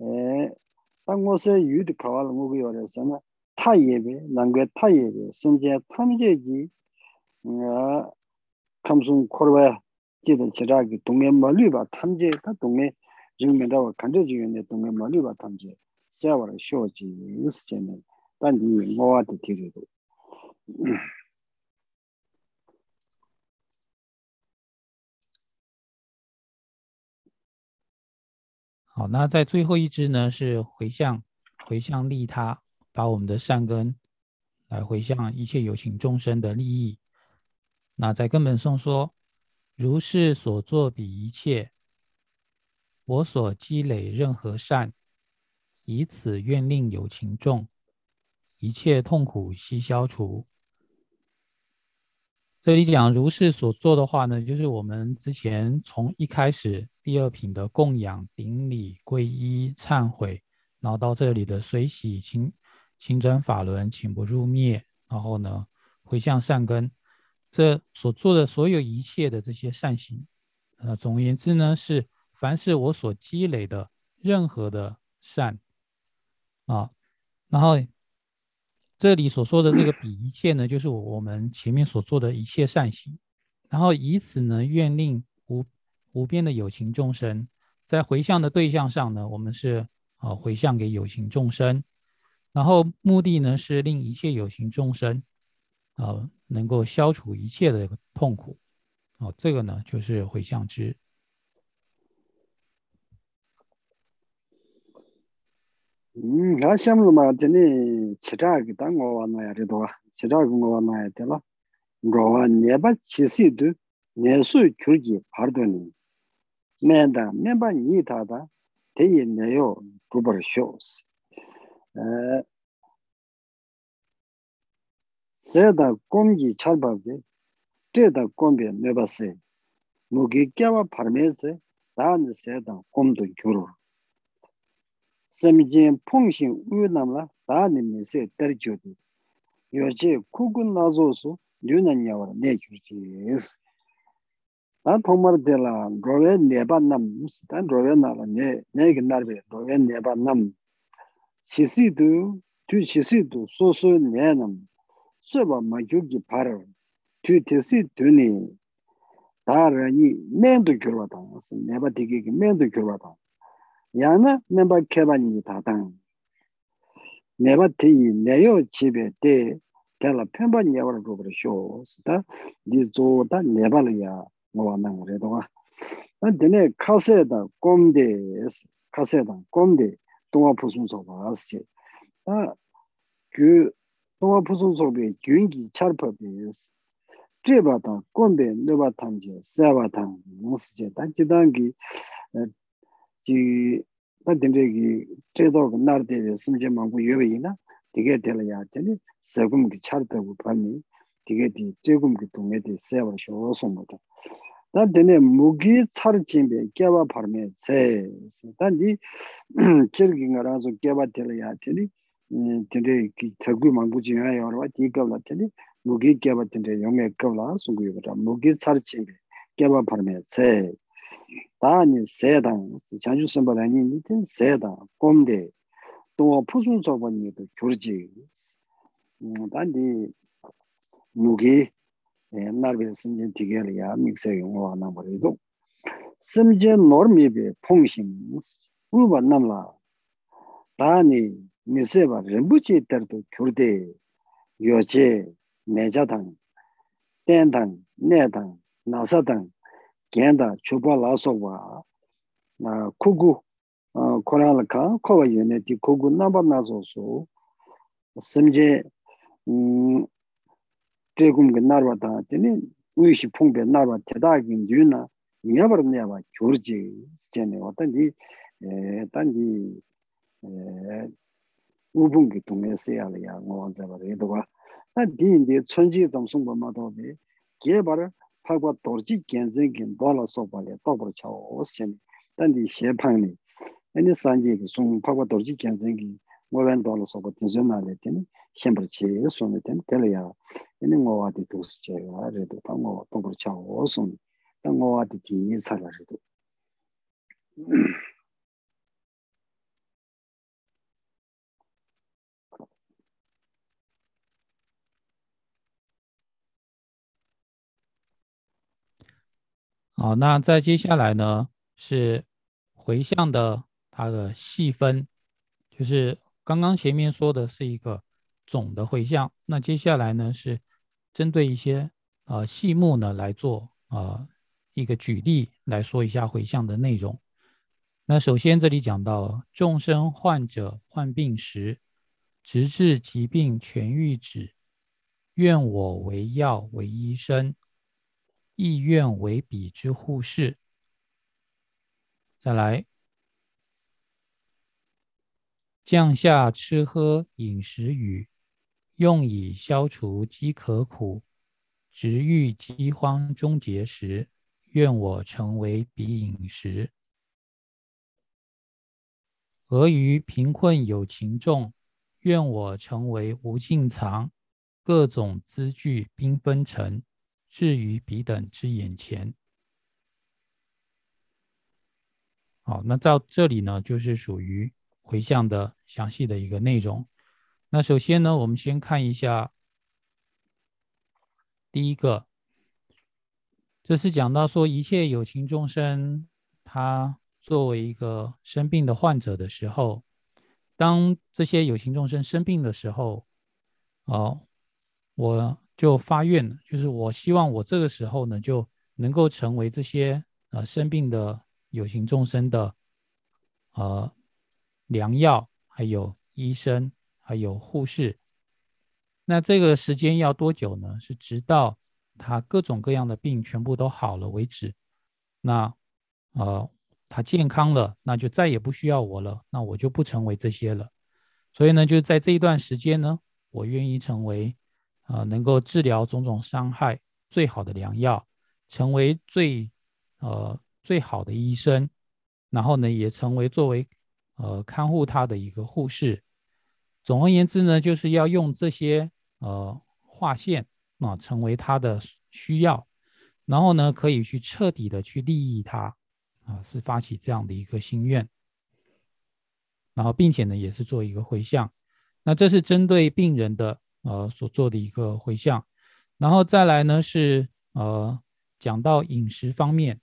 에 땅곳에 유드 가발 먹고 요래서는 타예베 난게 타예베 심지어 탐제지 어 감송 코르바 지도 지라기 동에 멀리 봐 탐제 다 동에 지금 맨다와 간제 지역에 동에 멀리 봐 탐제 세월 쇼지 뉴스제는 단디 뭐와도 되리도好，那在最后一支呢，是回向，回向利他，把我们的善根来回向一切有情众生的利益。那在根本上说，如是所作比一切，我所积累任何善。 以此愿令有情众一切痛苦悉消除。这里讲如是所做的话呢，就是我们之前从一开始第二品的供养、顶礼、皈依、忏悔，然后到这里的随喜、清清真法轮、请不入灭，然后呢回向善根，这所做的所有一切的这些善行，呃，总而言之呢，是凡是我所积累的任何的善。啊，然后这里所说的这个比一切呢，就是我们前面所做的一切善行，然后以此呢，愿令无无边的有情众生，在回向的对象上呢，我们是啊回向给有情众生，然后目的呢是令一切有情众生啊能够消除一切的痛苦，哦，这个呢就是回向之。 음, 아시아물 말 때니 치자기 당고 왔나야 그래도 치자기 거 왔나야 되라. 로와 네바 치시드 내수 줄기 바르더니 맨다 맨바 니타다 대이 내요 두버 쇼스 에 세다 공기 찰바데 때다 공비 내바세 무기 깨와 파르메세 다는 세다 공도 교로 samjin pungshin uyu namla daani mese terkyo. Yoche kukun nazo su yunan yawar nekyo es. Dan thongmar dela rowe neba nam, dan rowe nala negi narbe rowe neba nam. Chisi du, tu chisi du su su ne nam, soba magyugi parar, tu tesi du ni rani mendu gyurwa tanga, neba digigi mendu gyurwa tanga. 야나 멤버 케바니 다당 네바 티 네요 집에 때 telha penpa nyewara rupara shio sita di zo da nebala ya ngawa nang re doga dine kase da gomde kase da gomde donga pusung soba asche gyu donga pusung sobe gyungi charpa bes treba da gombe neba tamje sewa tang nangsi da jidangi 지 바 딘데기 제도가 나르데베 심제 망고 여베이나 되게 될야 되니 세금기 차르다고 봤니 되게 디 제금기 동에디 세워 쇼소모도 단데네 무기 차르진베 깨바 파르메 세 단디 kirgin가라서 깨바 될야 되니 되게 기 저구 망부지야 여러 디가라 되니 무기 깨바 된데 용에 꺼라 수구이보다 무기 차르진베 깨바 파르메 세 다니 세당 자주 선발하니 니든 세당 꼼데 또 푸순 저번에도 교르지 음 단디 무게 옛날에 심진 디게리아 믹스 용어 하나 버리도 심진 노르미베 풍신 우바 남라 다니 미세바 렘부치 때도 교르데 요제 내자당 땡당 내당 나사당 겐다 초발라 소바 나 쿠구 코랄카 코와 유네티 쿠구 나바나소소 심제 음 대금 나르바다 되니 우이시 풍배 나르바 대다긴 유나 녀버네바 조르지 전에 어떤지 에 단지 에 우분기 동네세야야 뭐한테 말해도가 나 디인데 천지 점성 범마도데 개바라 파고 도르지 겐젠긴 돌아 소발에 더블 차오 오스chen 단디 셰팡니 아니 산지기 송 파고 도르지 겐젠기 모벤 돌아 소고 티존나레 테니 셴버치 손에 텐 텔야 이니 모와디 도스체가 레도 파고 더블 차오 손 당고와디 티 살아르도 好，那再接下来呢是回向的它的细分，就是刚刚前面说的是一个总的回向，那接下来呢是针对一些呃细目呢来做呃一个举例来说一下回向的内容。那首先这里讲到众生患者患病时，直至疾病痊愈止，愿我为药为医生。意愿为彼之护士。再来，降下吃喝饮食语，用以消除饥渴苦，直欲饥荒终结时，愿我成为彼饮食。俄于贫困有情众，愿我成为无尽藏，各种资具缤纷成。至于彼等之眼前，好，那到这里呢，就是属于回向的详细的一个内容。那首先呢，我们先看一下第一个，这是讲到说一切有情众生，他作为一个生病的患者的时候，当这些有情众生生病的时候，哦，我。就发愿，就是我希望我这个时候呢，就能够成为这些呃生病的有形众生的呃良药，还有医生，还有护士。那这个时间要多久呢？是直到他各种各样的病全部都好了为止。那呃，他健康了，那就再也不需要我了，那我就不成为这些了。所以呢，就在这一段时间呢，我愿意成为啊，能够治疗种种伤害最好的良药，成为最呃最好的医生，然后呢，也成为作为呃看护他的一个护士。总而言之呢，就是要用这些呃划线啊，成为他的需要，然后呢，可以去彻底的去利益他啊，是发起这样的一个心愿。然后，并且呢，也是做一个回向。那这是针对病人的呃所做的一个回向。然后再来呢是呃讲到饮食方面。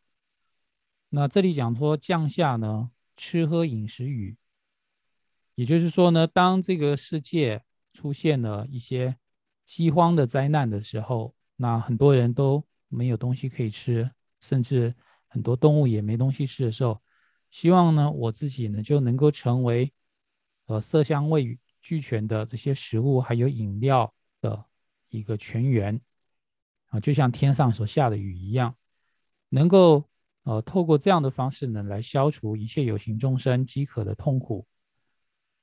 那这里讲说降下呢吃喝饮食语，也就是说呢，当这个世界出现了一些饥荒的灾难的时候，那很多人都没有东西可以吃，甚至很多动物也没东西吃的时候。希望呢，我自己呢就能够成为，呃，色香味俱全的这些食物还有饮料的一个泉源，啊，就像天上所下的雨一样，能够呃透过这样的方式呢来消除一切有形众生饥渴的痛苦，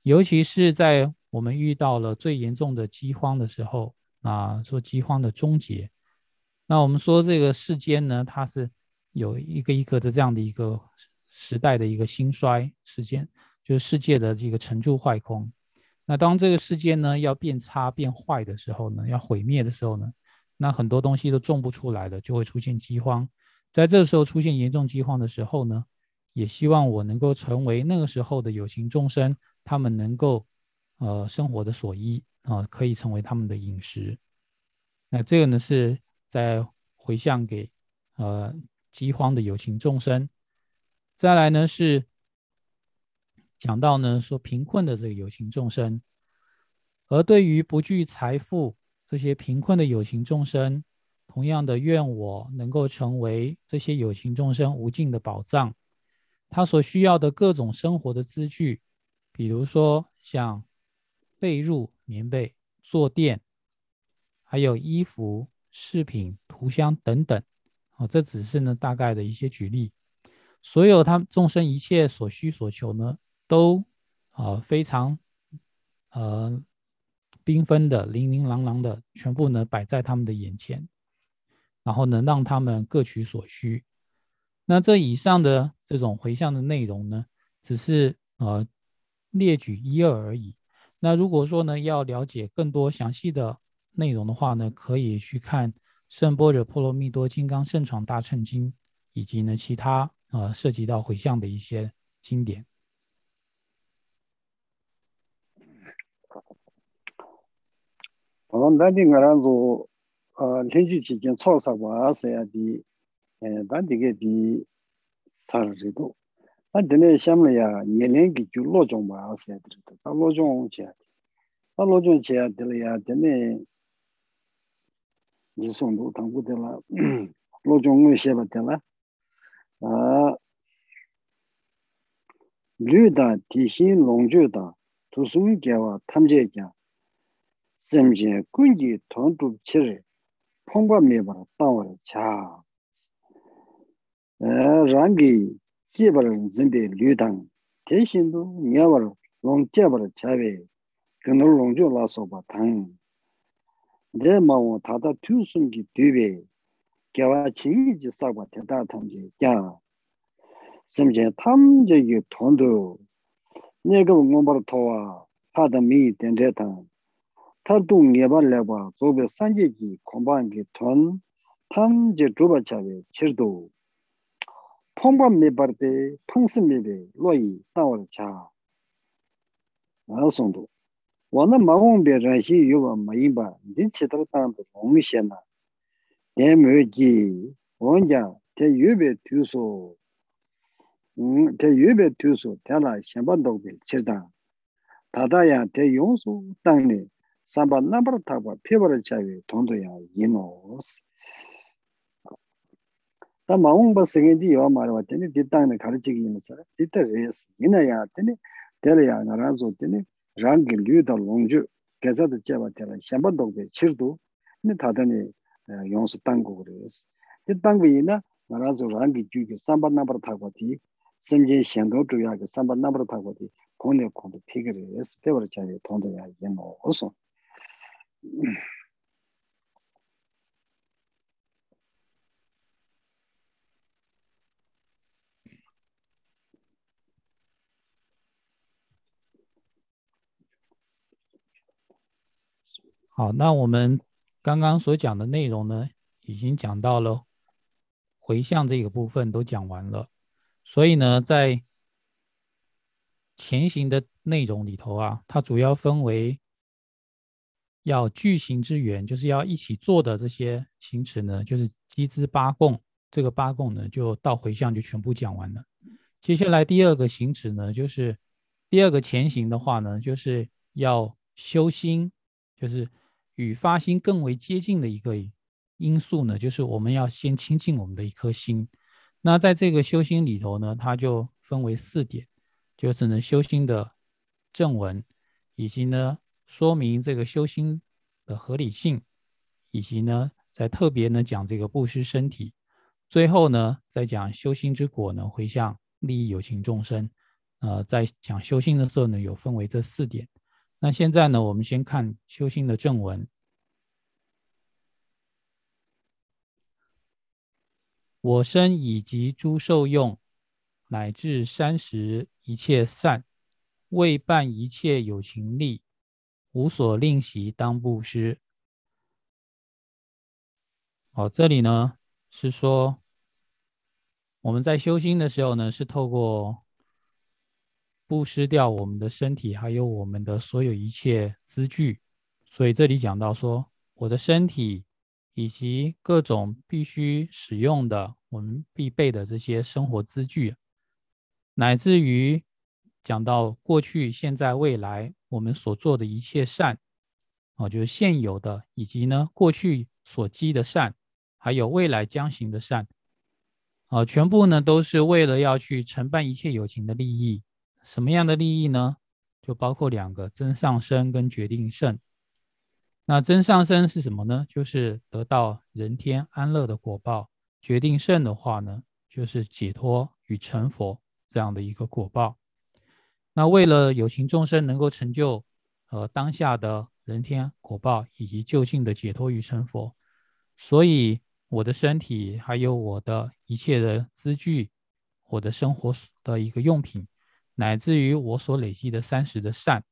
尤其是在我们遇到了最严重的饥荒的时候，啊，说饥荒的终结，那我们说这个世间呢，它是有一个一个的这样的一个。时代的一个兴衰时间，就是世界的这个成住坏空。那当这个世界呢要变差变坏的时候呢，要毁灭的时候呢，那很多东西都种不出来了，就会出现饥荒。在这时候出现严重饥荒的时候呢，也希望我能够成为那个时候的有情众生，他们能够呃生活的所依啊，可以成为他们的饮食。那这个呢是在回向给呃饥荒的有情众生。再来呢是讲到呢说贫困的这个有情众生，而对于不具财富这些贫困的有情众生，同样的愿我能够成为这些有情众生无尽的宝藏。他所需要的各种生活的资具，比如说像被褥、棉被、坐垫，还有衣服、饰品、涂香等等。哦，这只是呢大概的一些举例。所有他众生一切所需所求呢，都啊非常呃缤纷的、琳琳琅琅的，全部呢摆在他们的眼前，然后呢让他们各取所需。那这以上的这种回向的内容呢，只是呃列举一二而已。那如果说呢要了解更多详细的内容的话呢，可以去看《圣波若波罗蜜多金刚圣闯大乘经》，以及呢其他。呃，涉及到回向的一些经典。 그건 단지 나란조 어 현지 지진 초사 봐서야 디 단디게 디 사르도 단디네 샴이야 예랭기 줄로 좀 봐서야 되도 달로 좀 제야 달로 좀 제야 되려야 되네 지송도 당고들라 로종을 쉐바텔라 아 류다 디신 롱주다 두숨 개와 탐제자 semje kungi tongdub chiri pongpa mebara tawar cha. Rangi jibar zimbe lyudang, teshindu nyabar longjabar chawe, gyunur longjo laso ba tang. De mawa tata tusumgi duwe, gyawa chingi ji sakwa teta tamje kya. Semje tamje yu tongdu, negab ngombar towa, tata mi tang. 타두 ngepa lekpa zobe sanje ki kombaangi ton tam je dhruba chawe chirdu. Pongpa mebar te pongsi mebe loyi tawar cha. Nasondu, wana magongbe rashi yuwa mayinba di chitar tangda rongi shena. Demwe ki wangja te yube tuso, te yube tuso tela shenpa dokbe chirda. Tadaya te yonsu tangne sāmbā nāmbar tāpa pīpar chāwī tōndu yā yinōs. Tā māngba sīgīndi yō mārwa tēne dī tāngni kārī chīgī yinā sā, dī tā rēs, yinā yā tēne, tēla yā nā rā sō tēne rāngi lū tā lōngchū, gāzā tā chāpa tēla xiāmbā tōkbē chirdu, nī tā tāni yōnsu tāngu rēs. Dī tāngu yinā nā rā sō rāngi chū kī sāmbā nāmbar tāpa tī, sīmjī xiāndō chū yā kī sāmbā nāmbar tāpa tī, kōne kōndu pīgī rēs, pīpar chāwī tōndu yā yinōs. 好，那我们刚刚所讲的内容呢，已经讲到了回向这个部分都讲完了，所以呢，在前行的内容里头啊，它主要分为要聚行之缘，就是要一起做的这些行持呢，就是机之八供，这个八供呢，就到回向就全部讲完了。接下来第二个行持呢，就是第二个前行的话呢，就是要修心，就是。与发心更为接近的一个因素呢，就是我们要先亲近我们的一颗心。那在这个修心里头呢，它就分为四点，就是呢修心的正文，以及呢说明这个修心的合理性，以及呢在特别呢讲这个布施身体，最后呢再讲修心之果呢回向利益有情众生。呃，在讲修心的时候呢，有分为这四点。那现在呢，我们先看修心的正文。我身以及诸受用，乃至三十一切善，为办一切有情力，无所令习当布施。哦，这里呢是说我们在修心的时候呢，是透过。布施掉我们的身体，还有我们的所有一切资具，所以这里讲到说，我的身体以及各种必须使用的、我们必备的这些生活资具，乃至于讲到过去、现在、未来我们所做的一切善，啊，就是现有的，以及呢过去所积的善，还有未来将行的善，啊，全部呢都是为了要去承办一切有情的利益。什么样的利益呢？就包括两个真上升跟决定胜。那真上升是什么呢？就是得到人天安乐的果报。决定胜的话呢，就是解脱与成佛这样的一个果报。那为了有情众生能够成就呃当下的人天果报以及就近的解脱与成佛，所以我的身体还有我的一切的资具，我的生活的一个用品。乃至于我所累积的三十的善，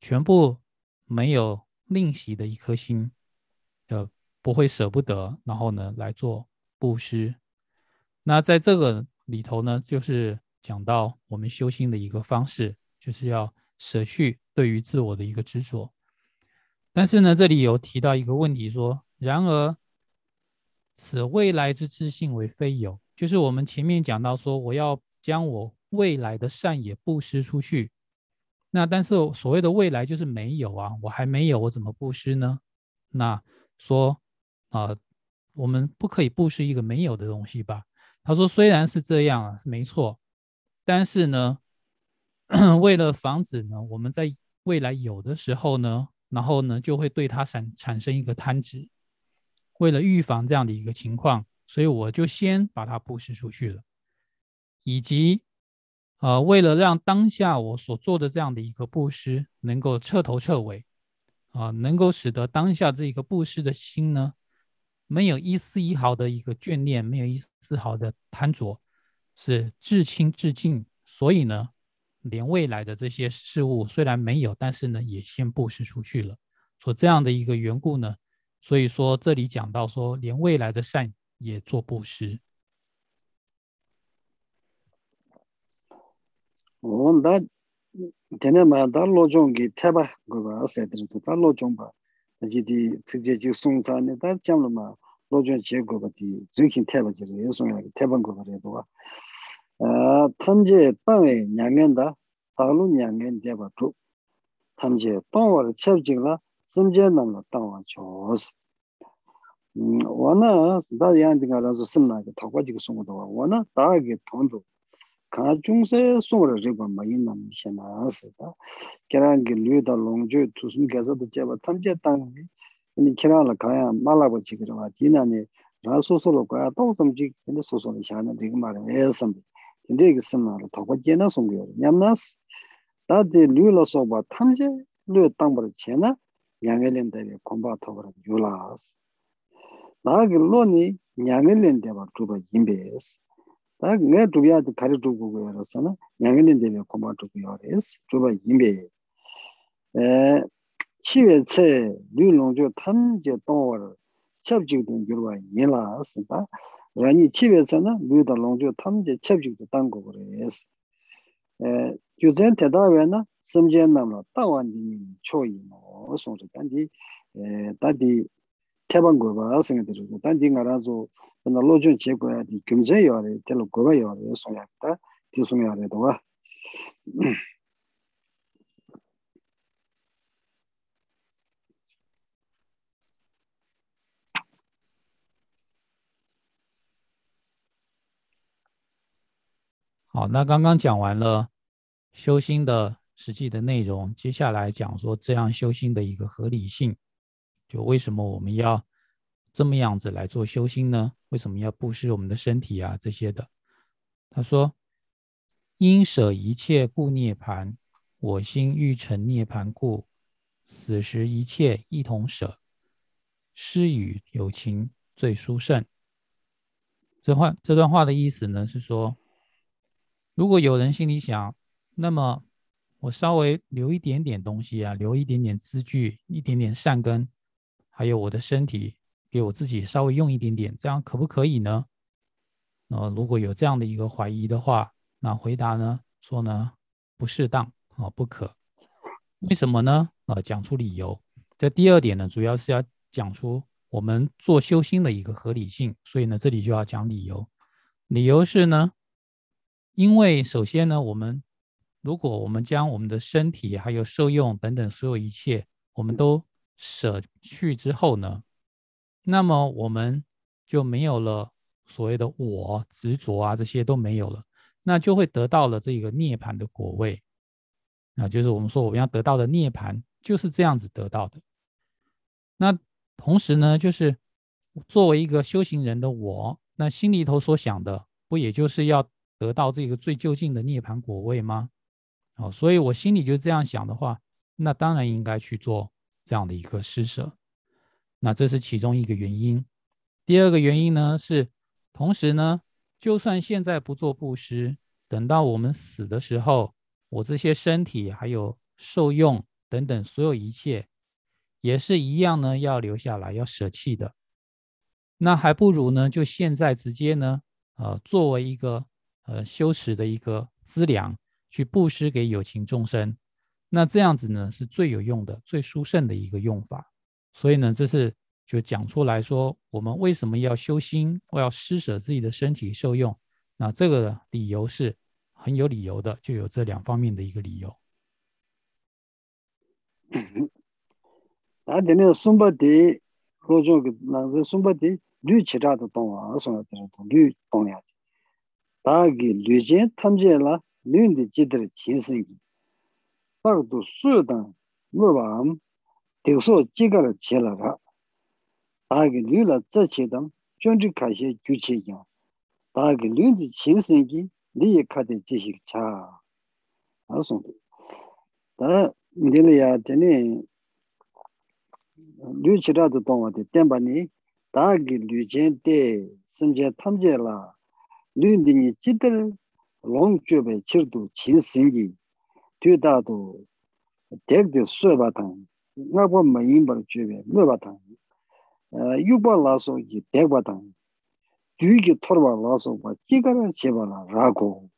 全部没有吝惜的一颗心，呃，不会舍不得，然后呢来做布施。那在这个里头呢，就是讲到我们修心的一个方式，就是要舍去对于自我的一个执着。但是呢，这里有提到一个问题，说：然而此未来之自信为非有，就是我们前面讲到说，我要将我。未来的善也布施出去，那但是所谓的未来就是没有啊，我还没有，我怎么布施呢？那说啊，我们不可以布施一个没有的东西吧？他说虽然是这样啊，没错，但是呢，为了防止呢，我们在未来有的时候呢，然后呢就会对它产产生一个贪执，为了预防这样的一个情况，所以我就先把它布施出去了，以及。呃，为了让当下我所做的这样的一个布施能够彻头彻尾，啊，能够使得当下这个布施的心呢，没有一丝一毫的一个眷恋，没有一丝毫的贪着，是至亲至敬。所以呢，连未来的这些事物虽然没有，但是呢，也先布施出去了。所这样的一个缘故呢，所以说这里讲到说，连未来的善也做布施。哦，那今天嘛，到老总给太吧，我吧，三点钟，到老总吧，那就得直接就送上呢。但讲了嘛，老总结果吧的，最近太吧，就是也送了个太吧，过吧的多。 탐제 빵에 냥엔다 달로 냥엔 대바도 탐제 빵을 첩징라 심제는 땅와 조스 음 원아 다양딩가라서 심나게 타고지고 송도 원아 다게 돈도 kā chūngsā sōng rā rīpa mā yīn nā mī shē nā sī tā kērāng kī lū tā lōng chū tū sūm kēsā tā chē bā tam chē tāng kī 니 키라라 가야 말라고 지그러와 디나니 라소소로 가야 또 섬지 근데 소소로 샤는 되게 말은 에섬 근데 그 섬나로 더 거기나 송겨 냠나스 다데 류로서 봐 탐제 류 땅버 제나 양엘렌데 공부 더버 유라스 나게 로니 양엘렌데 봐 두바 임베스 다 내가 두비아도 가르 두고 그러잖아 양엘렌데 공부 두고 요레스 두바 임베 에7月에 류롱조 탐제 동월 첩직도 교와 예라스다 라니 7月에는 류다 롱조 탐제 첩직도 당고 그래스 에 교전 대다외나 섬제남로 따완디 초이노 소리 단디 에 다디 태반고 봐 생각들고 단디 가라서 나 로존 제거야 디 금제요래 tel로 고가요래 소야다 디송야래도 와 好，那刚刚讲完了修心的实际的内容，接下来讲说这样修心的一个合理性，就为什么我们要这么样子来做修心呢？为什么要布施我们的身体啊这些的？他说：“因舍一切故涅盘，我心欲成涅盘故，死时一切一同舍，施与有情最殊胜。”这话这段话的意思呢是说。如果有人心里想，那么我稍微留一点点东西啊，留一点点资具，一点点善根，还有我的身体，给我自己稍微用一点点，这样可不可以呢？那如果有这样的一个怀疑的话，那回答呢说呢不适当啊，不可。为什么呢？啊，讲出理由。这第二点呢，主要是要讲出我们做修心的一个合理性，所以呢，这里就要讲理由。理由是呢。因为首先呢，我们如果我们将我们的身体还有受用等等所有一切，我们都舍去之后呢，那么我们就没有了所谓的我执着啊，这些都没有了，那就会得到了这个涅槃的果位，啊，就是我们说我们要得到的涅槃就是这样子得到的。那同时呢，就是作为一个修行人的我，那心里头所想的，不也就是要。得到这个最究竟的涅槃果位吗？哦，所以我心里就这样想的话，那当然应该去做这样的一个施舍。那这是其中一个原因。第二个原因呢是，同时呢，就算现在不做布施，等到我们死的时候，我这些身体还有受用等等所有一切，也是一样呢，要留下来，要舍弃的。那还不如呢，就现在直接呢，呃，作为一个。呃，修持的一个资粮，去布施给有情众生，那这样子呢是最有用的、最殊胜的一个用法。所以呢，这是就讲出来说，我们为什么要修心，或要施舍自己的身体受用？那这个理由是很有理由的，就有这两方面的一个理由。啊，今天松柏地，我做个那是松柏地绿气炸的动啊，松柏地绿动呀。 다기 류제 탐제라 류인데 지들 진생기 바도 수다 뭐밤 대소 지가를 제라라 다기 류라 저체담 전지 가시 규체야 다기 류인데 진생기 네 카데 지식 차 알았어 다 인데야 되네 류치라도 동안에 땜바니 다기 류제데 심제 탐제라 류딩이 지들 롱주베 치르도 진생기 뒤다도 덱데 쇠바타 나보 마인버 주베 뇌바타 유발라소 이 덱바타 뒤기 토르발라소 바 기가라 제바라 라고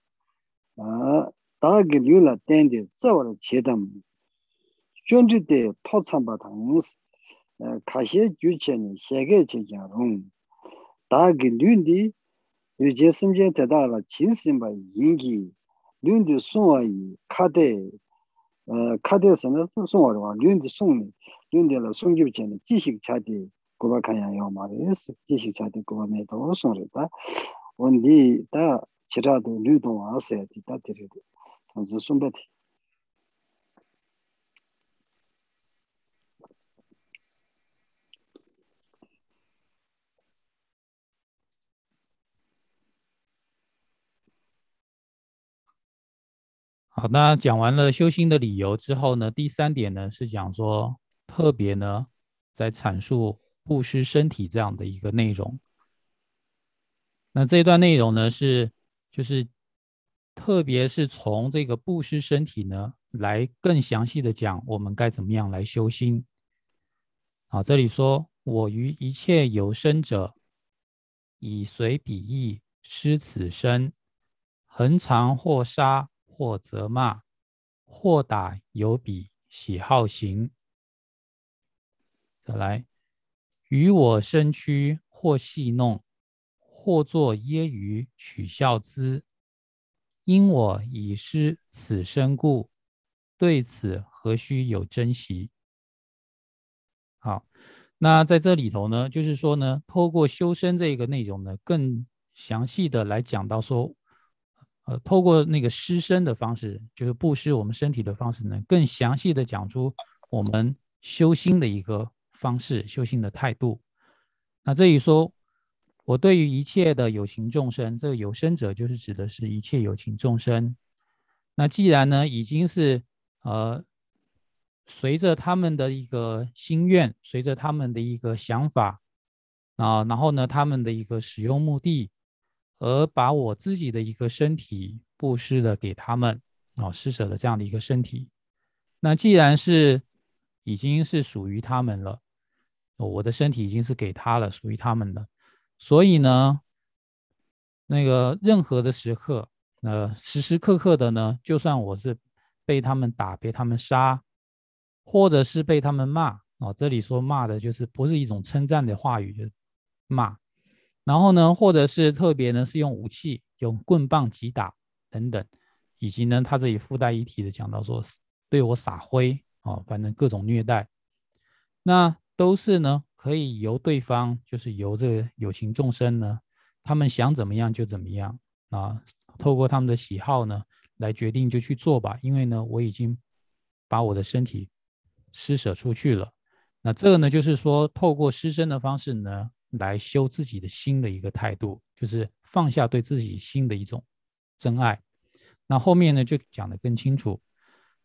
아 다게 류라 텐데 저월 제담 존지데 토참바타 다시 주체니 세계 제자롱 다게 류디 yu je simje te da la chin simba yingi lun di sungwa yi kade kade sana sungwa rwa lun di sungni lun di la sungyub chani jishik chadi guba kanya yo ma re res jishik chadi guba me to sung re ta on di ta chirado lun tongwa ase di ta tiri di tanzu sumba di 好，那讲完了修心的理由之后呢，第三点呢是讲说特别呢在阐述布施身体这样的一个内容。那这一段内容呢是就是特别是从这个布施身体呢来更详细的讲我们该怎么样来修心。好，这里说我于一切有生者，以随彼意施此身，恒常或杀。或责骂，或打有比喜好行。再来，与我身躯或戏弄，或作揶揄取笑之，因我已失此身故，对此何须有珍惜？好，那在这里头呢，就是说呢，透过修身这个内容呢，更详细的来讲到说。呃，透过那个施身的方式，就是布施我们身体的方式呢，更详细的讲出我们修心的一个方式、修心的态度。那这里说，我对于一切的有情众生，这个有生者就是指的是一切有情众生。那既然呢，已经是呃，随着他们的一个心愿，随着他们的一个想法啊，然后呢，他们的一个使用目的。而把我自己的一个身体布施了给他们，啊，施舍了这样的一个身体。那既然是已经是属于他们了，我的身体已经是给他了，属于他们的。所以呢，那个任何的时刻，呃，时时刻刻的呢，就算我是被他们打、被他们杀，或者是被他们骂，啊，这里说骂的就是不是一种称赞的话语，就是骂。然后呢，或者是特别呢，是用武器，用棍棒击打等等，以及呢，他这里附带一提的讲到说，对我撒灰啊，反正各种虐待，那都是呢，可以由对方，就是由这个有情众生呢，他们想怎么样就怎么样啊，透过他们的喜好呢，来决定就去做吧，因为呢，我已经把我的身体施舍出去了，那这个呢，就是说透过施身的方式呢。来修自己的心的一个态度，就是放下对自己心的一种真爱。那后面呢，就讲得更清楚，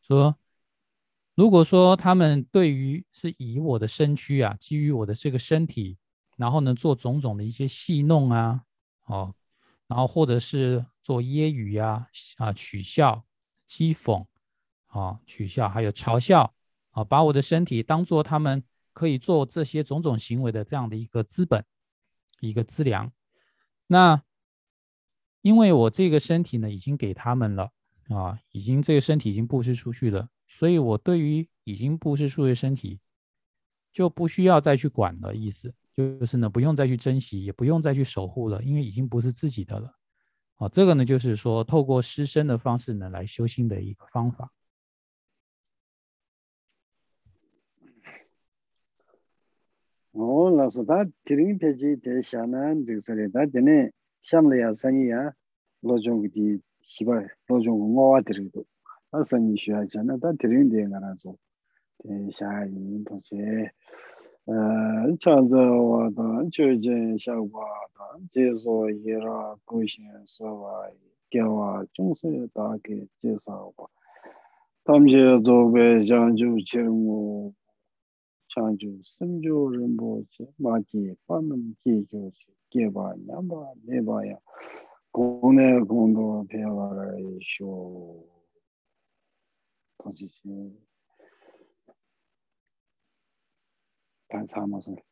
说如果说他们对于是以我的身躯啊，基于我的这个身体，然后呢做种种的一些戏弄啊，哦，然后或者是做揶揄呀，啊取笑、讥讽啊取笑，还有嘲笑啊，把我的身体当做他们。可以做这些种种行为的这样的一个资本，一个资粮。那因为我这个身体呢，已经给他们了啊，已经这个身体已经布施出去了，所以我对于已经布施出去的身体，就不需要再去管了。意思就是呢，不用再去珍惜，也不用再去守护了，因为已经不是自己的了。啊，这个呢，就是说透过施身的方式呢，来修心的一个方法。ngō lā sō tā tīrīng pēchī tē shāna rīg sārī tā tēne shāmla yā sāñi yā lō chōng kī tī shibā lō chōng kō ngō wā tīrīg tō tā sāñi shūyā chāna tā tīrīng tē ngā rā sō tē shā yī tō chē chā zā wā tā chō chēn shā wā tā jē sō yē rā kō shēn sō wā yī kia wā chōng sē tā kē jē sā wā tam chē zō bē chāng chū chē ngō chanchu simchu rinpo che maki panam ki kyo che geba nyamba meba ya gune gundo pewa rayi sho tochi che tan sama sore